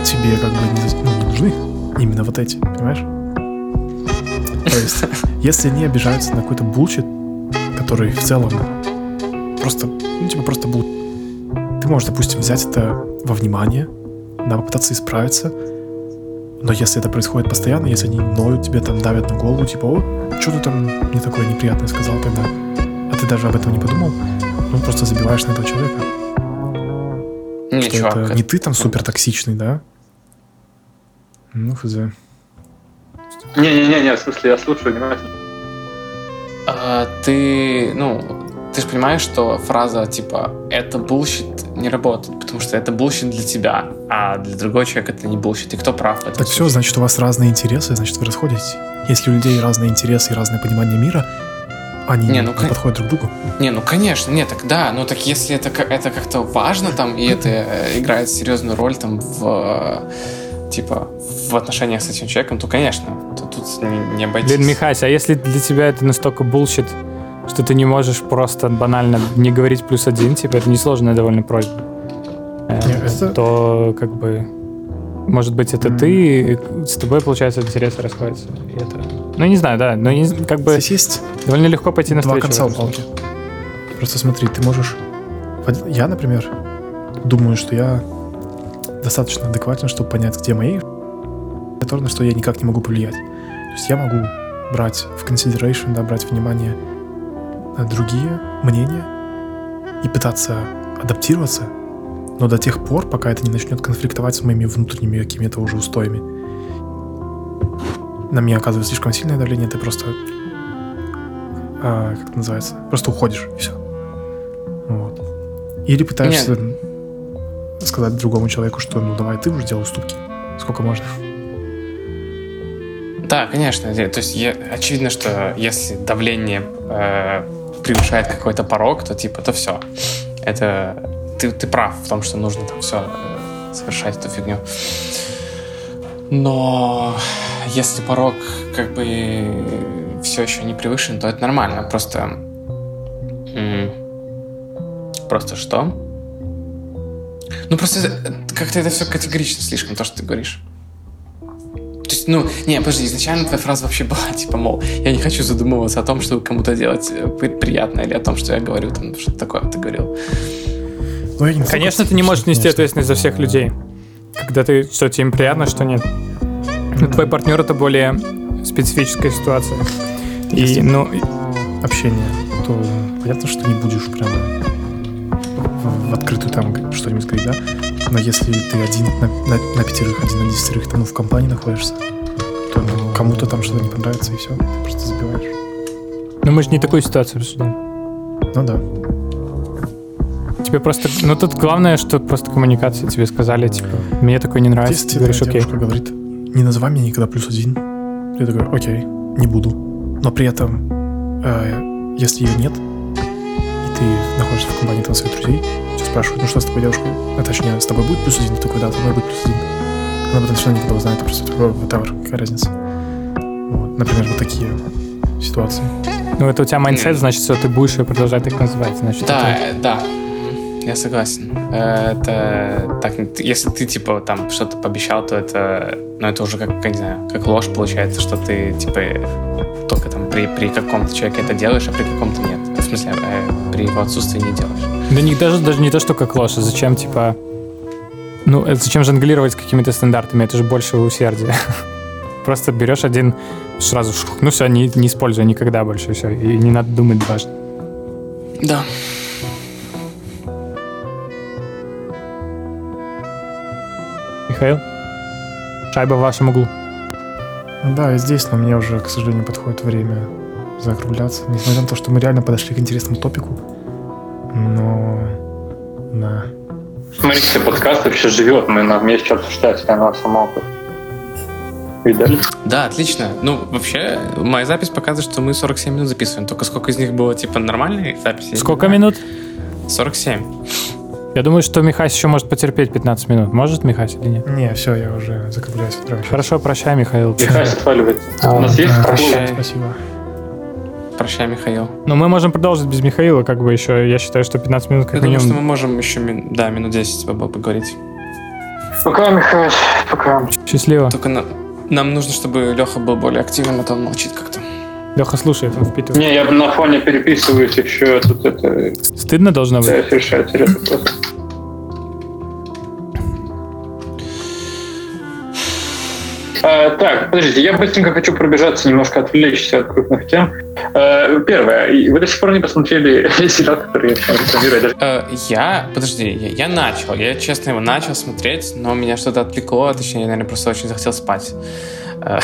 тебе как бы не, ну, не нужны. Именно вот эти, понимаешь? То есть, если они обижаются на какой-то булчит, который в целом просто, ну, типа просто бул... Ты можешь, допустим, взять это во внимание да, попытаться исправиться. Но если это происходит постоянно, если они ноют тебе, там, давят на голову, типа, о, что ты там не такое неприятное сказал тогда, а ты даже об этом не подумал, ну, просто забиваешь на этого человека. Не, что чувак, это не ты там супер токсичный, да? Ну, хз. Не-не-не, в смысле, я слушаю внимательно. а, ты, ну, ты же понимаешь, что фраза типа «это bullshit» не работает, потому что это bullshit для тебя, а для другого человека это не bullshit. И кто прав Так все, случае? значит, у вас разные интересы, значит, вы расходитесь. Если у людей разные интересы и разное понимание мира, они Не, не, ну, кон- подходят друг к другу. Не, ну конечно, нет, так да, ну так если это, это как-то важно там, и это э, играет серьезную роль там в типа в отношениях с этим человеком, то конечно, то тут не, не обойтись. Блин, Михась, а если для тебя это настолько bullshit, что ты не можешь просто банально не говорить плюс один, типа это несложная довольно просьба, э, это- то как бы может быть это ты, с тобой получается интересы расходятся. И это... Ну не знаю, да, но не- как бы Здесь есть довольно легко пойти на два конца у палки. Просто смотри, ты можешь... Я, например, думаю, что я достаточно адекватен, чтобы понять, где мои которые на что я никак не могу повлиять. То есть я могу брать в consideration, да, брать внимание другие мнения и пытаться адаптироваться, но до тех пор, пока это не начнет конфликтовать с моими внутренними какими-то уже устоями. На меня оказывает слишком сильное давление, ты просто а, как это называется, просто уходишь, и все. Вот. Или пытаешься сказать другому человеку, что ну давай ты уже делай уступки. Сколько можно. Да, конечно. То есть я- очевидно, что если давление э, превышает какой-то порог, то типа то все. Это ты, ты прав в том, что нужно там все совершать эту фигню. Но если порог как бы все еще не превышен, то это нормально. Просто просто что? Ну просто э, как-то это все категорично слишком то, что ты говоришь. Есть, ну, не, подожди, изначально твоя фраза вообще была, типа, мол, я не хочу задумываться о том, чтобы кому-то делать э, при- приятно, или о том, что я говорю, там, что-то такое ты говорил. Я не Конечно, ты не можешь нести ответственность за всех людей. Когда ты, что тебе им приятно, что нет. Но твой партнер это более специфическая ситуация. И, ну, общение, то понятно, что не будешь прямо в, в открытую там что-нибудь говорить, да? Но если ты один на, на- на пятерых, один на десятерых, там, ну, в компании находишься, то ну, кому-то там что-то не понравится, и все, ты просто забиваешь. ну мы же не такую ситуацию обсуждаем. Ну да. Тебе просто... Ну тут главное, что просто коммуникация тебе сказали, типа, мне такое не нравится, Если ты говоришь, окей. говорит, не называй меня никогда плюс один, я такой, окей, не буду. Но при этом, э, если ее нет, ты находишься в компании там своих друзей, тебя спрашивают, ну что с тобой девушкой? А точнее, с тобой будет плюс один? Ты такой, да, со мной будет плюс один. Она потом все равно никогда узнает, просто такой, whatever, какая разница. Вот. Например, вот такие ситуации. Ну это у тебя mindset, значит, что ты будешь ее продолжать так называть. Значит, Да, это- э, да, я согласен. Э, Это так, если ты типа там что-то пообещал, то это, ну это уже как, не знаю, как ложь получается, что ты типа только там при, при каком-то человеке это делаешь, а при каком-то нет. В смысле, э, при его отсутствии не делаешь. Да не, даже, даже не то, что как ложь, а зачем, типа... Ну, это зачем жонглировать какими-то стандартами? Это же больше усердия. Просто берешь один, сразу, шух, ну все, не, не используй никогда больше, все. И не надо думать дважды. Да. Михаил? Шайба в вашем углу. Да, и здесь, но мне уже, к сожалению, подходит время закругляться. Несмотря на то, что мы реально подошли к интересному топику. Но... Да. Смотрите, подкаст вообще живет, мы нам есть что обсуждать, оно само как видали. Да, отлично. Ну, вообще, моя запись показывает, что мы 47 минут записываем. Только сколько из них было, типа, нормальной записи? Сколько минут? 47. Я думаю, что Михась еще может потерпеть 15 минут. Может Михась или нет? Не, все, я уже закругляюсь. Хорошо, прощай, Михаил. Михась отваливается. У нас есть А, такой- Прощай. Спасибо. Прощай, Михаил. Но мы можем продолжить без Михаила, как бы еще. Я считаю, что 15 минут Я как думаю, что мы минимум. можем еще, мин- да, минут 10 бабо поговорить. Пока, Михась, пока. Счастливо. Только на- нам нужно, чтобы Леха был более активен, а то он молчит как-то. Леха слушает, он впитывает. Не, я на фоне переписываюсь еще, тут это... Стыдно должно быть. Да, решать Э, так, подождите, я быстренько хочу пробежаться, немножко отвлечься от крупных тем. Э, первое, вы до сих пор не посмотрели сериал, который я рекламирую. Даже- Э, Я, подожди, я, я начал, я честно его начал смотреть, но меня что-то отвлекло, точнее, я, наверное, просто очень захотел спать. Э,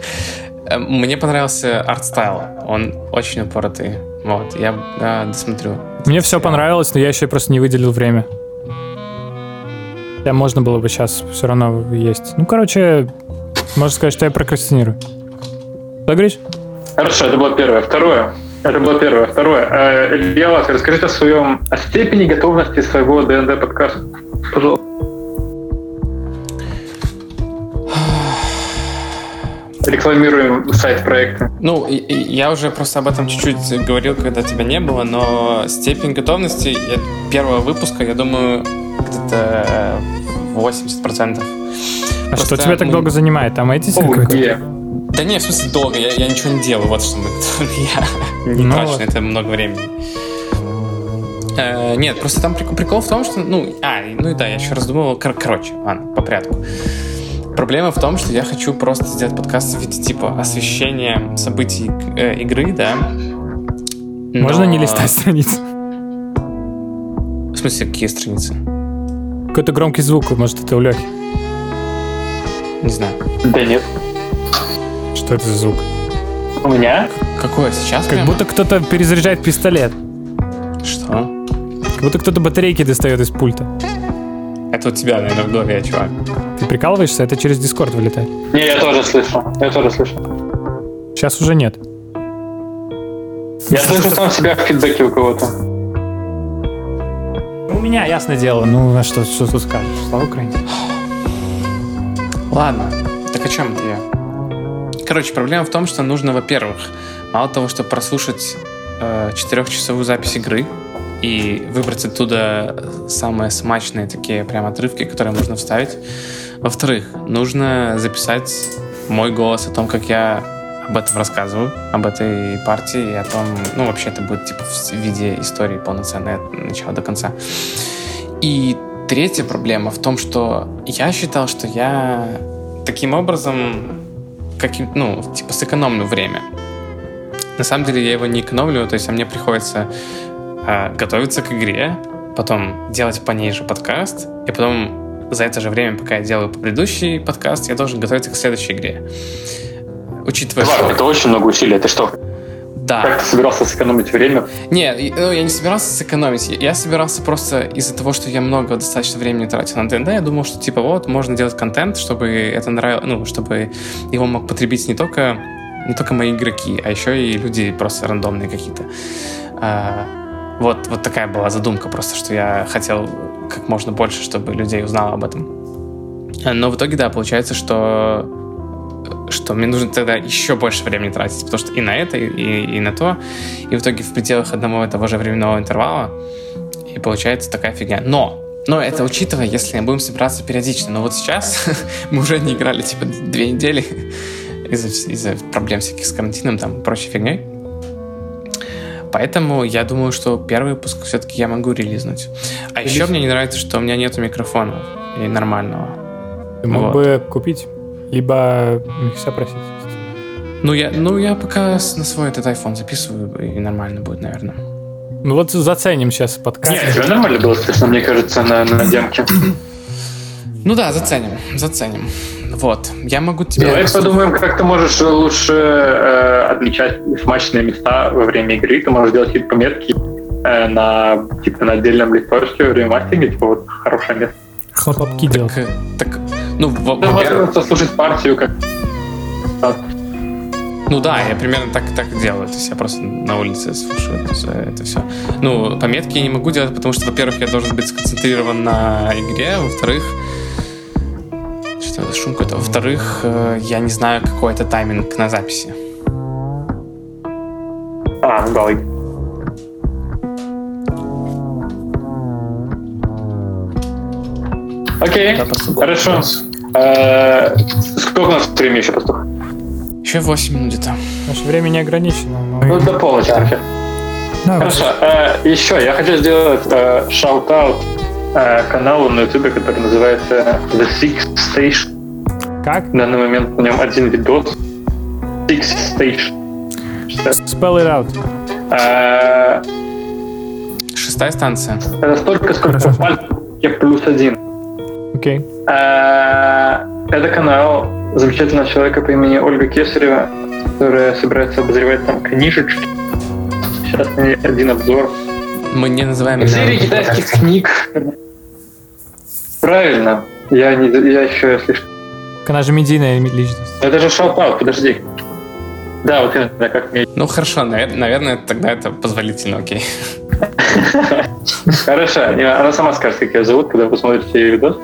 э, Мне понравился art style, он очень упоротый. Вот, я э, досмотрю. Мне все понравилось, но я еще просто не выделил время. Хотя можно было бы сейчас все равно есть. Ну, короче, можно сказать, что я прокрастинирую. Что говоришь? Хорошо, это было первое. Второе. Это было первое. Второе. Э, Илья Ласка, расскажите о своем о степени готовности своего ДНД подкаста. Пожалуйста. Рекламируем сайт проекта. Ну, я уже просто об этом чуть-чуть говорил, когда тебя не было, но степень готовности первого выпуска, я думаю, где-то 80%. А что тебя так мы- долго занимает? Там Ой, какой-то? Да не, в смысле долго, я, я ничего не делаю, вот что мы... Я не Ну трачу вот. на это много времени. Э, нет, просто там прикол, прикол в том, что... Ну, а, ну и да, я еще раздумывал. Кор- короче, ладно, по порядку. Проблема в том, что я хочу просто сделать подкаст в виде типа освещения событий э, игры, да. Можно Но- не листать страницы? В смысле, какие страницы? Какой-то громкий звук, может, это у Лехи. Не знаю. Да нет. Что это за звук? У меня? Какое сейчас Как прямо? будто кто-то перезаряжает пистолет. Что? Как будто кто-то батарейки достает из пульта. Это у тебя, наверное, в голове, чувак. Ты прикалываешься? Это через Дискорд вылетает. Не, я тоже слышу. Я тоже слышу. Сейчас уже нет. Я слышу сам себя в фидбэке у кого-то. У меня, ясное дело. Ну, а что, что тут скажешь? Слава Украине. Ладно, так о чем я? Короче, проблема в том, что нужно, во-первых, мало того, чтобы прослушать э, четырехчасовую запись игры и выбрать оттуда самые смачные такие прям отрывки, которые можно вставить. Во-вторых, нужно записать мой голос о том, как я об этом рассказываю, об этой партии и о том, ну, вообще это будет типа в виде истории полноценной от начала до конца. И третья проблема в том, что я считал, что я таким образом, каким, ну, типа сэкономлю время. На самом деле я его не экономлю, то есть а мне приходится а, готовиться к игре, потом делать по ней же подкаст, и потом за это же время, пока я делаю предыдущий подкаст, я должен готовиться к следующей игре. Учитывая, что... это очень много усилий. Ты что, Да. как ты собирался сэкономить время? Не, ну, я не собирался сэкономить. Я- Я собирался просто из-за того, что я много достаточно времени тратил на ДНД, я думал, что типа вот, можно делать контент, чтобы это нравилось, ну, чтобы его мог потребить не только, не только мои игроки, а еще и люди просто рандомные какие-то. А, вот, вот такая была задумка просто, что я хотел как можно больше, чтобы людей узнало об этом. А, Но в итоге, да, получается, что что мне нужно тогда еще больше времени тратить, потому что и на это, и, и- на то, и в итоге в пределах одного и того же временного интервала, и получается такая фигня. Но, но это учитывая, если мы будем собираться периодично. Но вот сейчас мы уже не играли типа две недели из-за из-за проблем всяких с карантином там и прочей фигней. Поэтому я думаю, что первый выпуск все-таки я могу релизнуть. А еще мне не нравится, что у меня нету микрофона и нормального. Ты мог Вот. бы купить, либо Михся просить. Ну я, ну, я пока на свой этот iPhone записываю, и нормально будет, наверное. Ну вот заценим сейчас подкаст. Нет, тебе нормально было слышно, мне кажется, на, на демке. Ну да, заценим, заценим. Вот, я могу тебе... Давай подумаем, как ты можешь лучше э, отличать смачные места во время игры. Ты можешь делать какие-то пометки э, на, типа, на отдельном листочке во время мастеринга, типа вот хорошее место. Хлопотки делать. Так, так, ну, Да, во-первых, слушать партию, как ну да, я примерно так, так и делаю. То есть я просто на улице слушаю это, это все. Ну, пометки я не могу делать, потому что, во-первых, я должен быть сконцентрирован на игре, во-вторых, что это шум какой-то. Во-вторых, э, я не знаю, какой это тайминг на записи. А, ну Окей, хорошо. Э, Сколько у нас времени еще, пастух? Еще 8 минут где-то. Наше время не ограничено. но- Ну, до полночи. Да, Хорошо. э, Еще я хочу сделать э, shout-out э, каналу на ютубе, который называется The Sixth Station. Как? В данный момент на нем один видос. Six Stage. Spell it out. Шестая станция. Это столько, сколько Хорошо. пальцев плюс один. Окей. А, Это канал замечательного человека по имени Ольга Кесарева, которая собирается обозревать там книжечки. Сейчас на ней один обзор. Мы не называем Серия китайских книг. Правильно. Я, не, я еще слишком... Она же медийная личность. Это же шаут подожди. Да, вот именно, как мне... Ну хорошо, навер- наверное, тогда это позволительно, окей. Хорошо, она сама скажет, как ее зовут, когда вы посмотрите ее видос.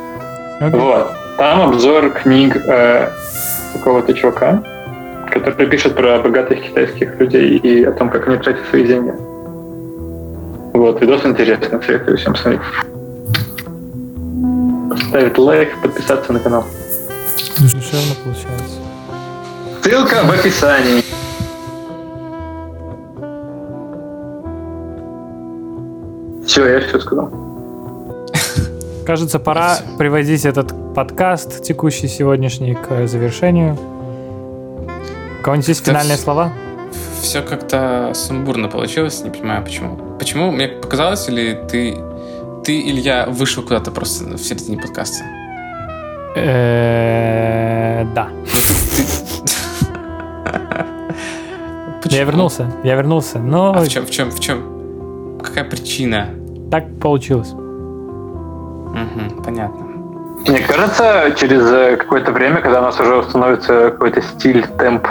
Вот. Там обзор книг э, какого-то чувака, который пишет про богатых китайских людей и о том, как они тратят свои деньги. Вот, видос интересный, советую всем смотреть. Ставить лайк, подписаться на канал. Душевно получается. Ссылка в описании. Все, я все сказал. Кажется, пора приводить этот подкаст текущий сегодняшний к завершению. У кого-нибудь есть финальные слова? Все как-то сумбурно получилось, не понимаю почему. Почему? Мне показалось, или ты, ты Илья, вышел куда-то просто в середине подкаста? Да. Я вернулся, я вернулся, но А в чем, в чем, в чем? Какая причина? так получилось. Мгм, понятно. Мне кажется, через э, какое-то время, когда у нас уже установится какой-то стиль, темп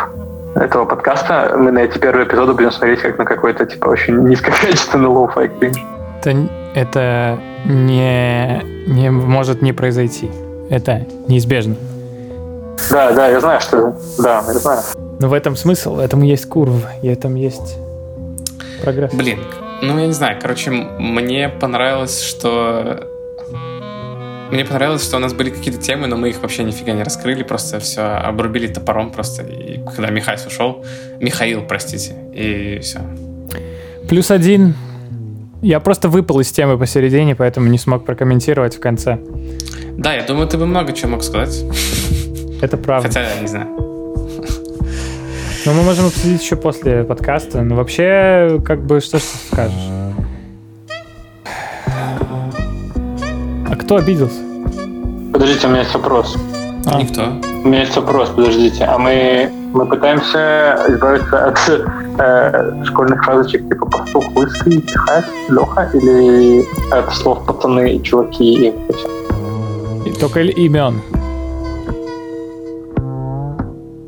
этого подкаста, мы на эти первые эпизоды будем смотреть как на какой-то, типа, очень низкокачественный lo-fi кринж. Это, это не, не может не произойти. Это неизбежно. Да, да, я знаю, что... Да, я знаю. Но в этом смысл, в этом есть curve, и в этом есть прогресс. Блин, ну я не знаю, короче, мне понравилось, что... Мне понравилось, что у нас были какие-то темы, но мы их вообще нифига не раскрыли, просто все обрубили топором просто. И когда Михась ушел, Михаил, простите, и все. Плюс один. Я просто выпал из темы посередине, поэтому не смог прокомментировать в конце. Да, я думаю, ты бы много чего мог сказать. Это правда. Хотя, не знаю. Но мы можем обсудить еще после подкаста. Но вообще, как бы, что ж ты скажешь? А кто обиделся? Подождите, у меня есть вопрос. А. Никто. У меня есть вопрос, подождите. А мы, мы пытаемся избавиться от э, школьных фразочек типа «пастух лысый», «пихать», «леха» или от слов «пацаны» и «чуваки» и Только имен.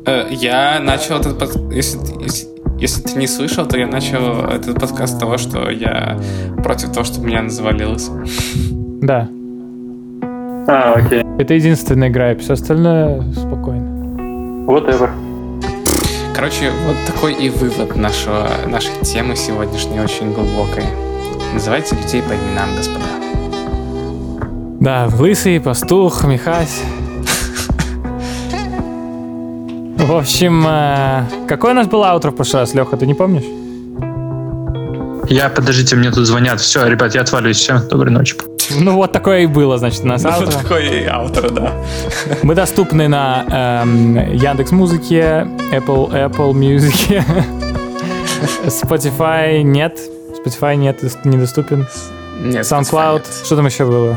Э, Я начал этот под... если, ты- если, если ты не слышал, то я начал этот подкаст с того, что я против того, чтобы меня называли лысым. Да. А, окей. Это единственная игра, и все остальное спокойно. Whatever. Короче, вот такой и вывод нашего, нашей темы сегодняшней очень глубокой. Называйте людей по именам, господа. Да, лысый, пастух, Михась. В общем, э, какой у нас был аутро в прошлый раз, Леха, ты не помнишь? Я, подождите, мне тут звонят. Все, ребят, я отваливаюсь. Всем доброй ночи. Ну вот такое и было, значит, у нас Ну, аутро. такой автор, да. Мы доступны на Яндекс Музыке, Apple, Apple Music, Spotify нет, Spotify нет, недоступен. Нет, SoundCloud, Spotify что там еще было?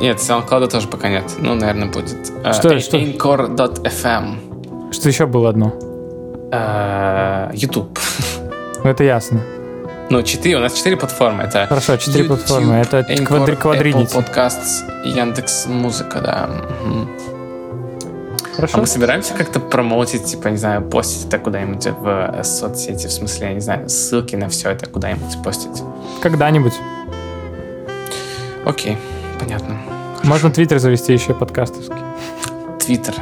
Нет, SoundCloud тоже пока нет. Ну, наверное, будет. Э, Что- что? Anchor.fm. Что еще было одно? Э, YouTube. Ну это ясно. Ну, четыре, у нас четыре платформы. Это Хорошо, четыре YouTube, платформы. Это Anchor, квадри- Apple квадридница. Podcasts, Яндекс Музыка, да. Мгм. А Хорошо. мы собираемся как-то промоутить, типа, не знаю, постить это куда-нибудь в э, соцсети, в смысле, я не знаю, ссылки на все это куда-нибудь постить. Когда-нибудь. Окей, понятно. Можно Твиттер завести еще подкастовский. Твиттер,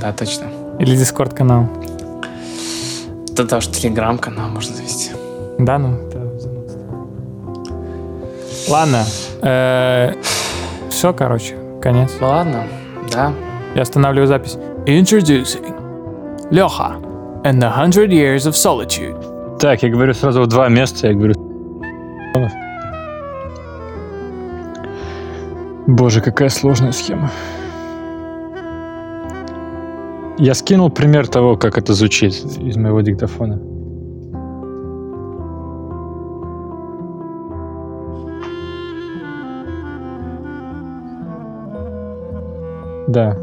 да, точно. Или Дискорд канал. Да даже телеграм-канал можно завести. Да, ну, это. Ладно. Все, короче, конец. Ну ладно, да. Я останавливаю запись. Introducing Леха and the Hundred Years of Solitude. Так, я говорю сразу в два места. Я говорю... Боже, какая сложная схема. Я скинул пример того, как это звучит из моего диктофона. Да.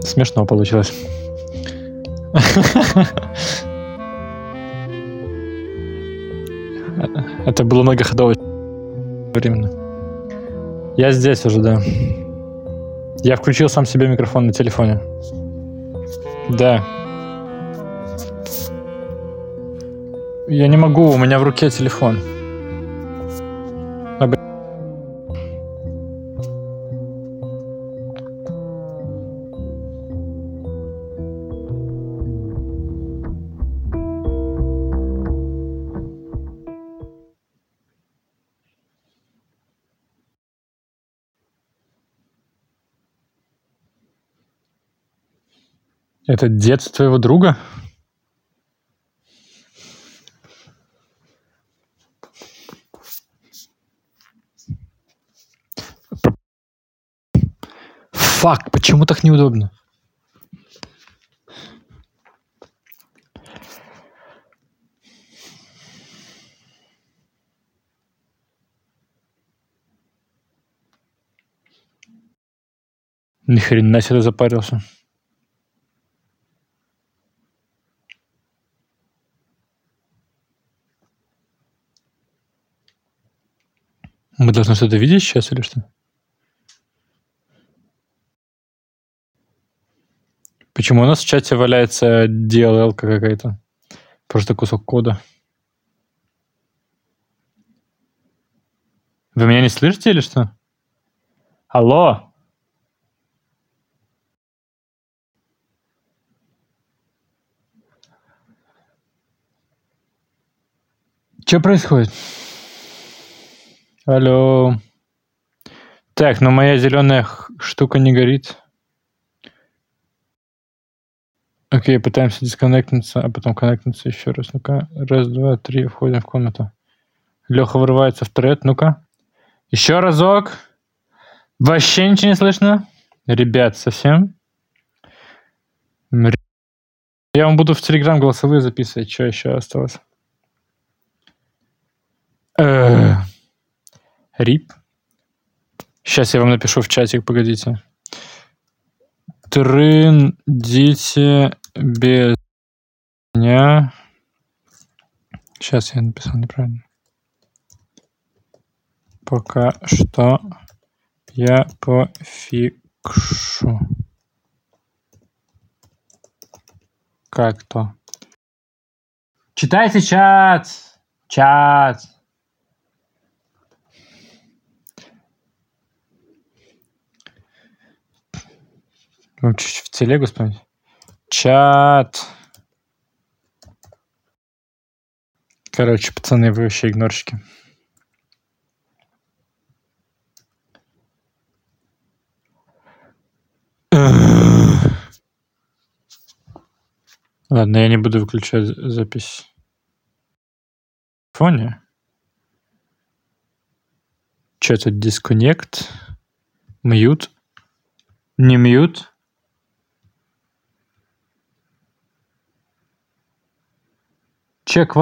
Смешно получилось. Это было многоходово временно. Я здесь уже, да. Я включил сам себе микрофон на телефоне. Да. Я не могу, у меня в руке телефон. Это дед твоего друга? Фак, почему так неудобно? Ни хрена себе запарился. Мы должны что-то видеть сейчас или что? Почему у нас в чате валяется DLL какая-то? Просто кусок кода. Вы меня не слышите или что? Алло? Что происходит? Алло. Так, но моя зеленая штука не горит. Окей, пытаемся дисконнектнуться, а потом коннектнуться еще раз. Ну-ка, раз, два, три, входим в комнату. Леха вырывается в тред, ну-ка. Еще разок. Вообще ничего не слышно. Ребят, совсем? Я вам буду в Телеграм голосовые записывать, что еще осталось. Э, Рип. Сейчас я вам напишу в чатик, погодите. Трындите без меня. Сейчас я написал неправильно. Пока что я пофикшу. Как то? Читайте чат! Чат! Вам чуть в телегу вспомнить. Чат. Короче, пацаны, вы вообще игнорщики. Ладно, я не буду выключать за- запись. Фоне. Что тут? Disconnect? Мьют? Не мьют? Чек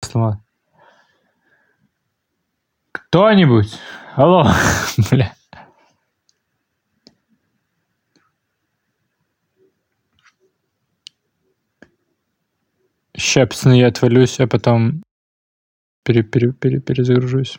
слова. Кто-нибудь? Алло, бля. Ща, пацаны, я отвалюсь, а потом пере, перезагружусь.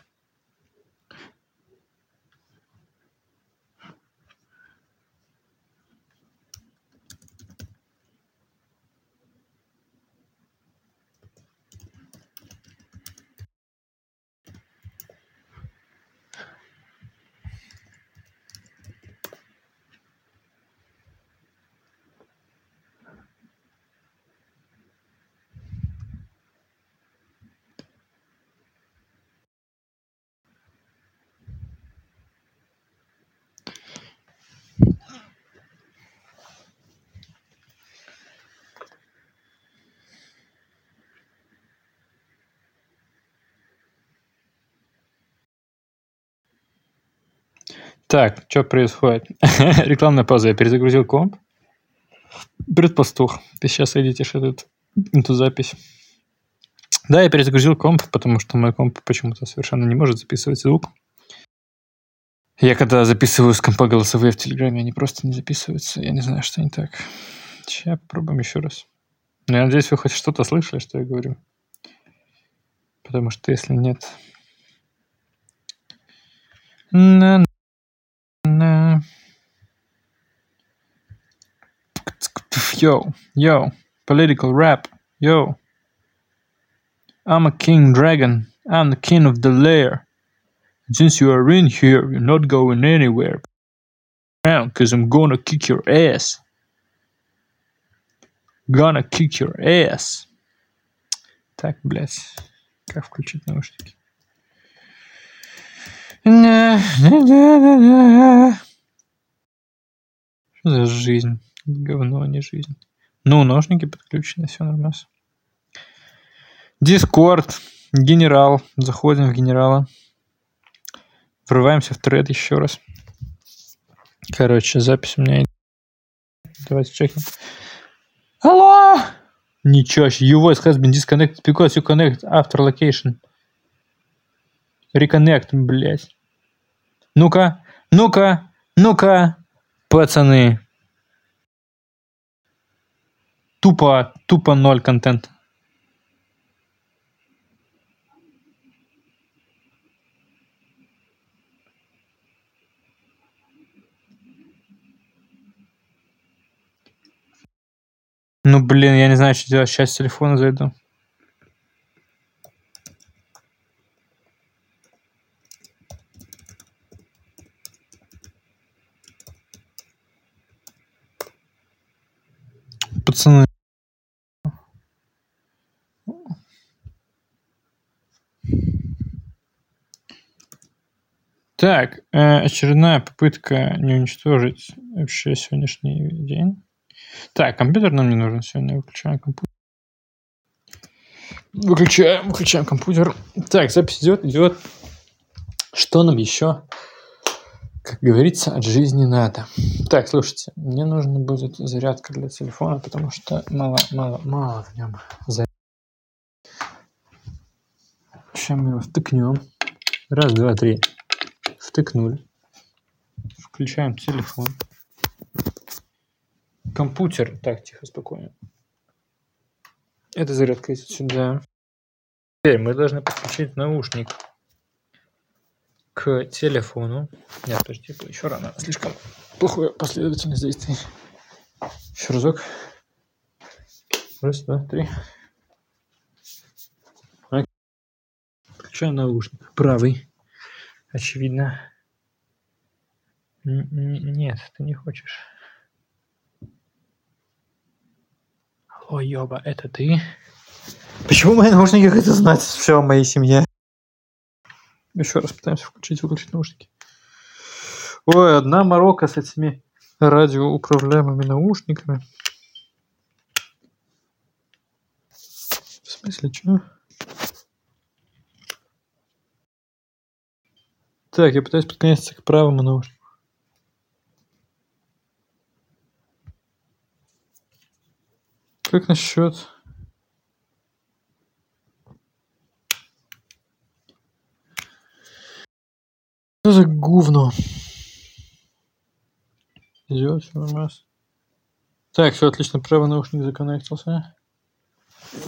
Так, что происходит? Рекламная пауза. Я перезагрузил комп. Предпастух. Ты сейчас эдитишь этот, эту запись. Да, я перезагрузил комп, потому что мой комп почему-то совершенно не может записывать звук. Я когда записываю с компа голосовые в Телеграме, они просто не записываются. Я не знаю, что не так. Сейчас попробуем еще раз. Но я надеюсь, вы хоть что-то слышали, что я говорю. Потому что если нет... Yo, yo, political rap, yo. I'm a king dragon. I'm the king of the lair. Since you are in here, you're not going anywhere. Around, cause I'm gonna kick your ass. Gonna kick your ass. Так, блядь. Как включить наушники? Что за жизнь? Говно, а не жизнь. Ну, наушники подключены, все нормально. Дискорд, генерал. Заходим в генерала. Врываемся в тред еще раз. Короче, запись у меня... Давайте чекнем. Алло! Ничего себе. Your voice has been disconnected because you connect after location. Reconnect, блядь. Ну-ка, ну-ка, ну-ка, пацаны. Тупо, тупо ноль контента. Ну, блин, я не знаю, что делать. Сейчас с телефона зайду. Пацаны. Так, э, очередная попытка не уничтожить вообще сегодняшний день. Так, компьютер нам не нужен сегодня. Выключаем компьютер. Выключаем, выключаем компьютер. Так, запись идет, идет. Что нам еще, как говорится, от жизни надо? Так, слушайте, мне нужно будет зарядка для телефона, потому что мало, мало, мало в нем зарядки. Сейчас мы его втыкнем. Раз, два, три. Втыкнули. Включаем телефон. Компьютер. Так, тихо, спокойно. Эта зарядка идет сюда. Теперь мы должны подключить наушник к телефону. Нет, подожди, еще рано. Слишком плохое последовательность действий. Еще разок. Раз, два, три. Включаю наушник. Правый. Очевидно. Н- Нет, ты не хочешь. Алло, ёба, это ты? Почему мои наушники хотят знать все о моей семье? Еще раз пытаемся включить, выключить наушники. Ой, одна морока с этими радиоуправляемыми наушниками. В смысле, что? Так, я пытаюсь подгоняться к правому наушнику. Как насчет... Что за говно? Идет, все нормально. Так, все отлично, правый наушник законнектился.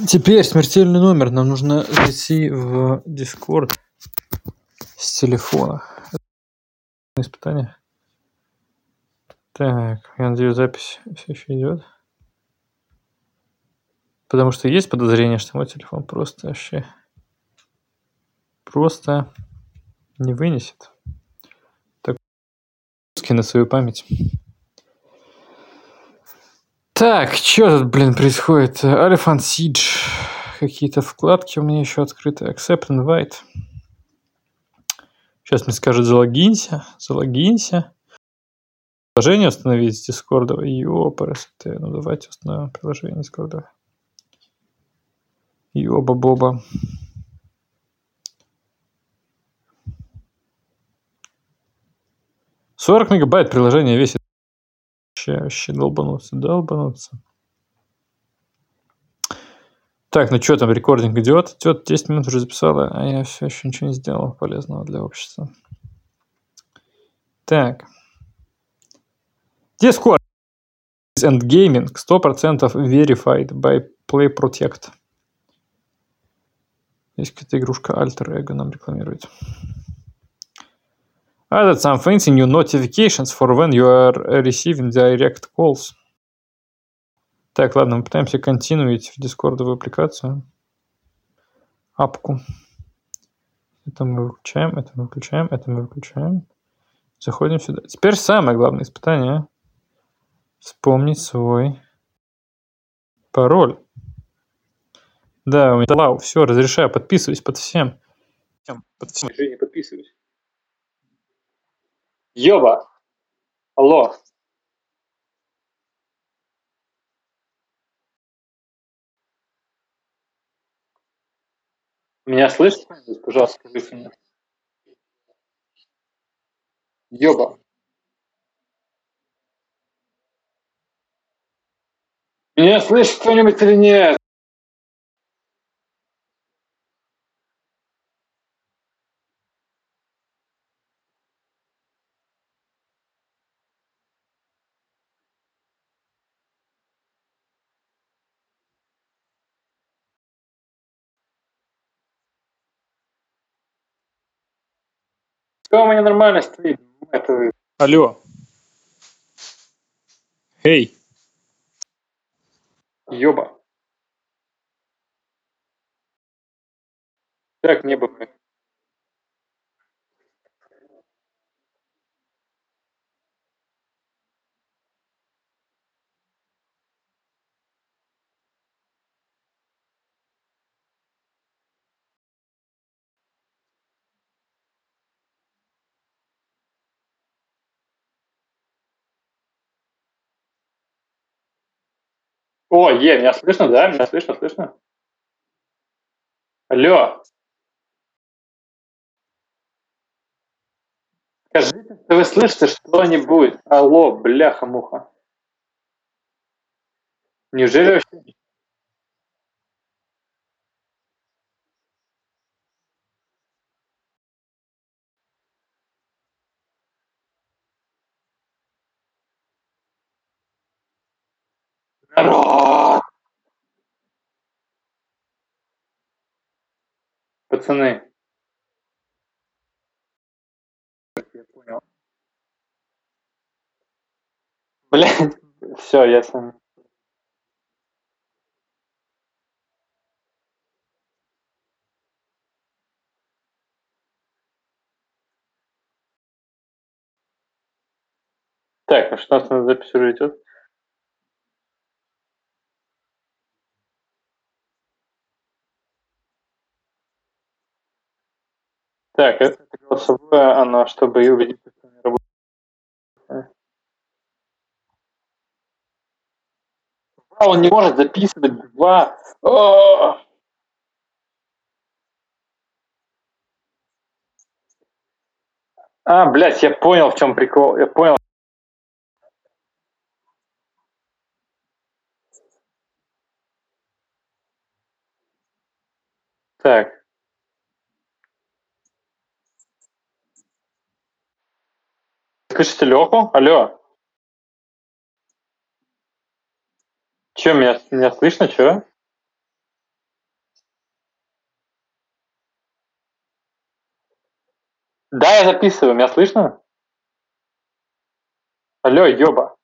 Теперь смертельный номер. Нам нужно зайти в Discord с телефона. Испытание. Так, я надеюсь, запись все еще идет. Потому что есть подозрение, что мой телефон просто вообще просто не вынесет. Так, на свою память. Так, что тут, блин, происходит? Elephant Siege. Какие-то вкладки у меня еще открыты. Accept invite. Сейчас мне скажут залогинься, залогинься. Приложение установить с Дискорда. Ёпрст. Ну давайте установим приложение Дискорда. Ёба-боба. 40 мегабайт приложение весит. Вообще, вообще долбануться, долбануться. Так, ну что там, рекординг идет? Идет, 10 минут уже записала, а я все еще ничего не сделал полезного для общества. Так. Discord and Gaming 100% verified by Play Protect. Есть какая-то игрушка Alter Ego нам рекламирует. Added some fancy new notifications for when you are receiving direct calls. Так, ладно, мы пытаемся континуить в дискордовую аппликацию. Апку. Это мы выключаем, это мы выключаем, это мы выключаем. Заходим сюда. Теперь самое главное испытание. Вспомнить свой пароль. Да, у меня лау, все, разрешаю, подписываюсь под всем. Под всем. Жизни подписываюсь. Ёба! Алло! Меня слышите? Пожалуйста, скажите мне. Ёба! Меня слышит кто-нибудь или нет? Что у меня нормально стоит? Это Алло. Эй. ёба. Так не бывает. О, е, меня слышно, да? Меня слышно, слышно? Алло. Скажите, что вы слышите что-нибудь? Алло, бляха-муха. Неужели вообще... Пацаны. Блядь, все, я сам. Так, ну что у нас на запись уже идет? Так, это голосовое, оно, чтобы убедиться, что не работает. А, он не может записывать два. О! А, блядь, я понял, в чем прикол. Я понял. Так. Слышите Леху? Алло. Че, меня, меня слышно, че? Да, я записываю, меня слышно? Алло, ёба.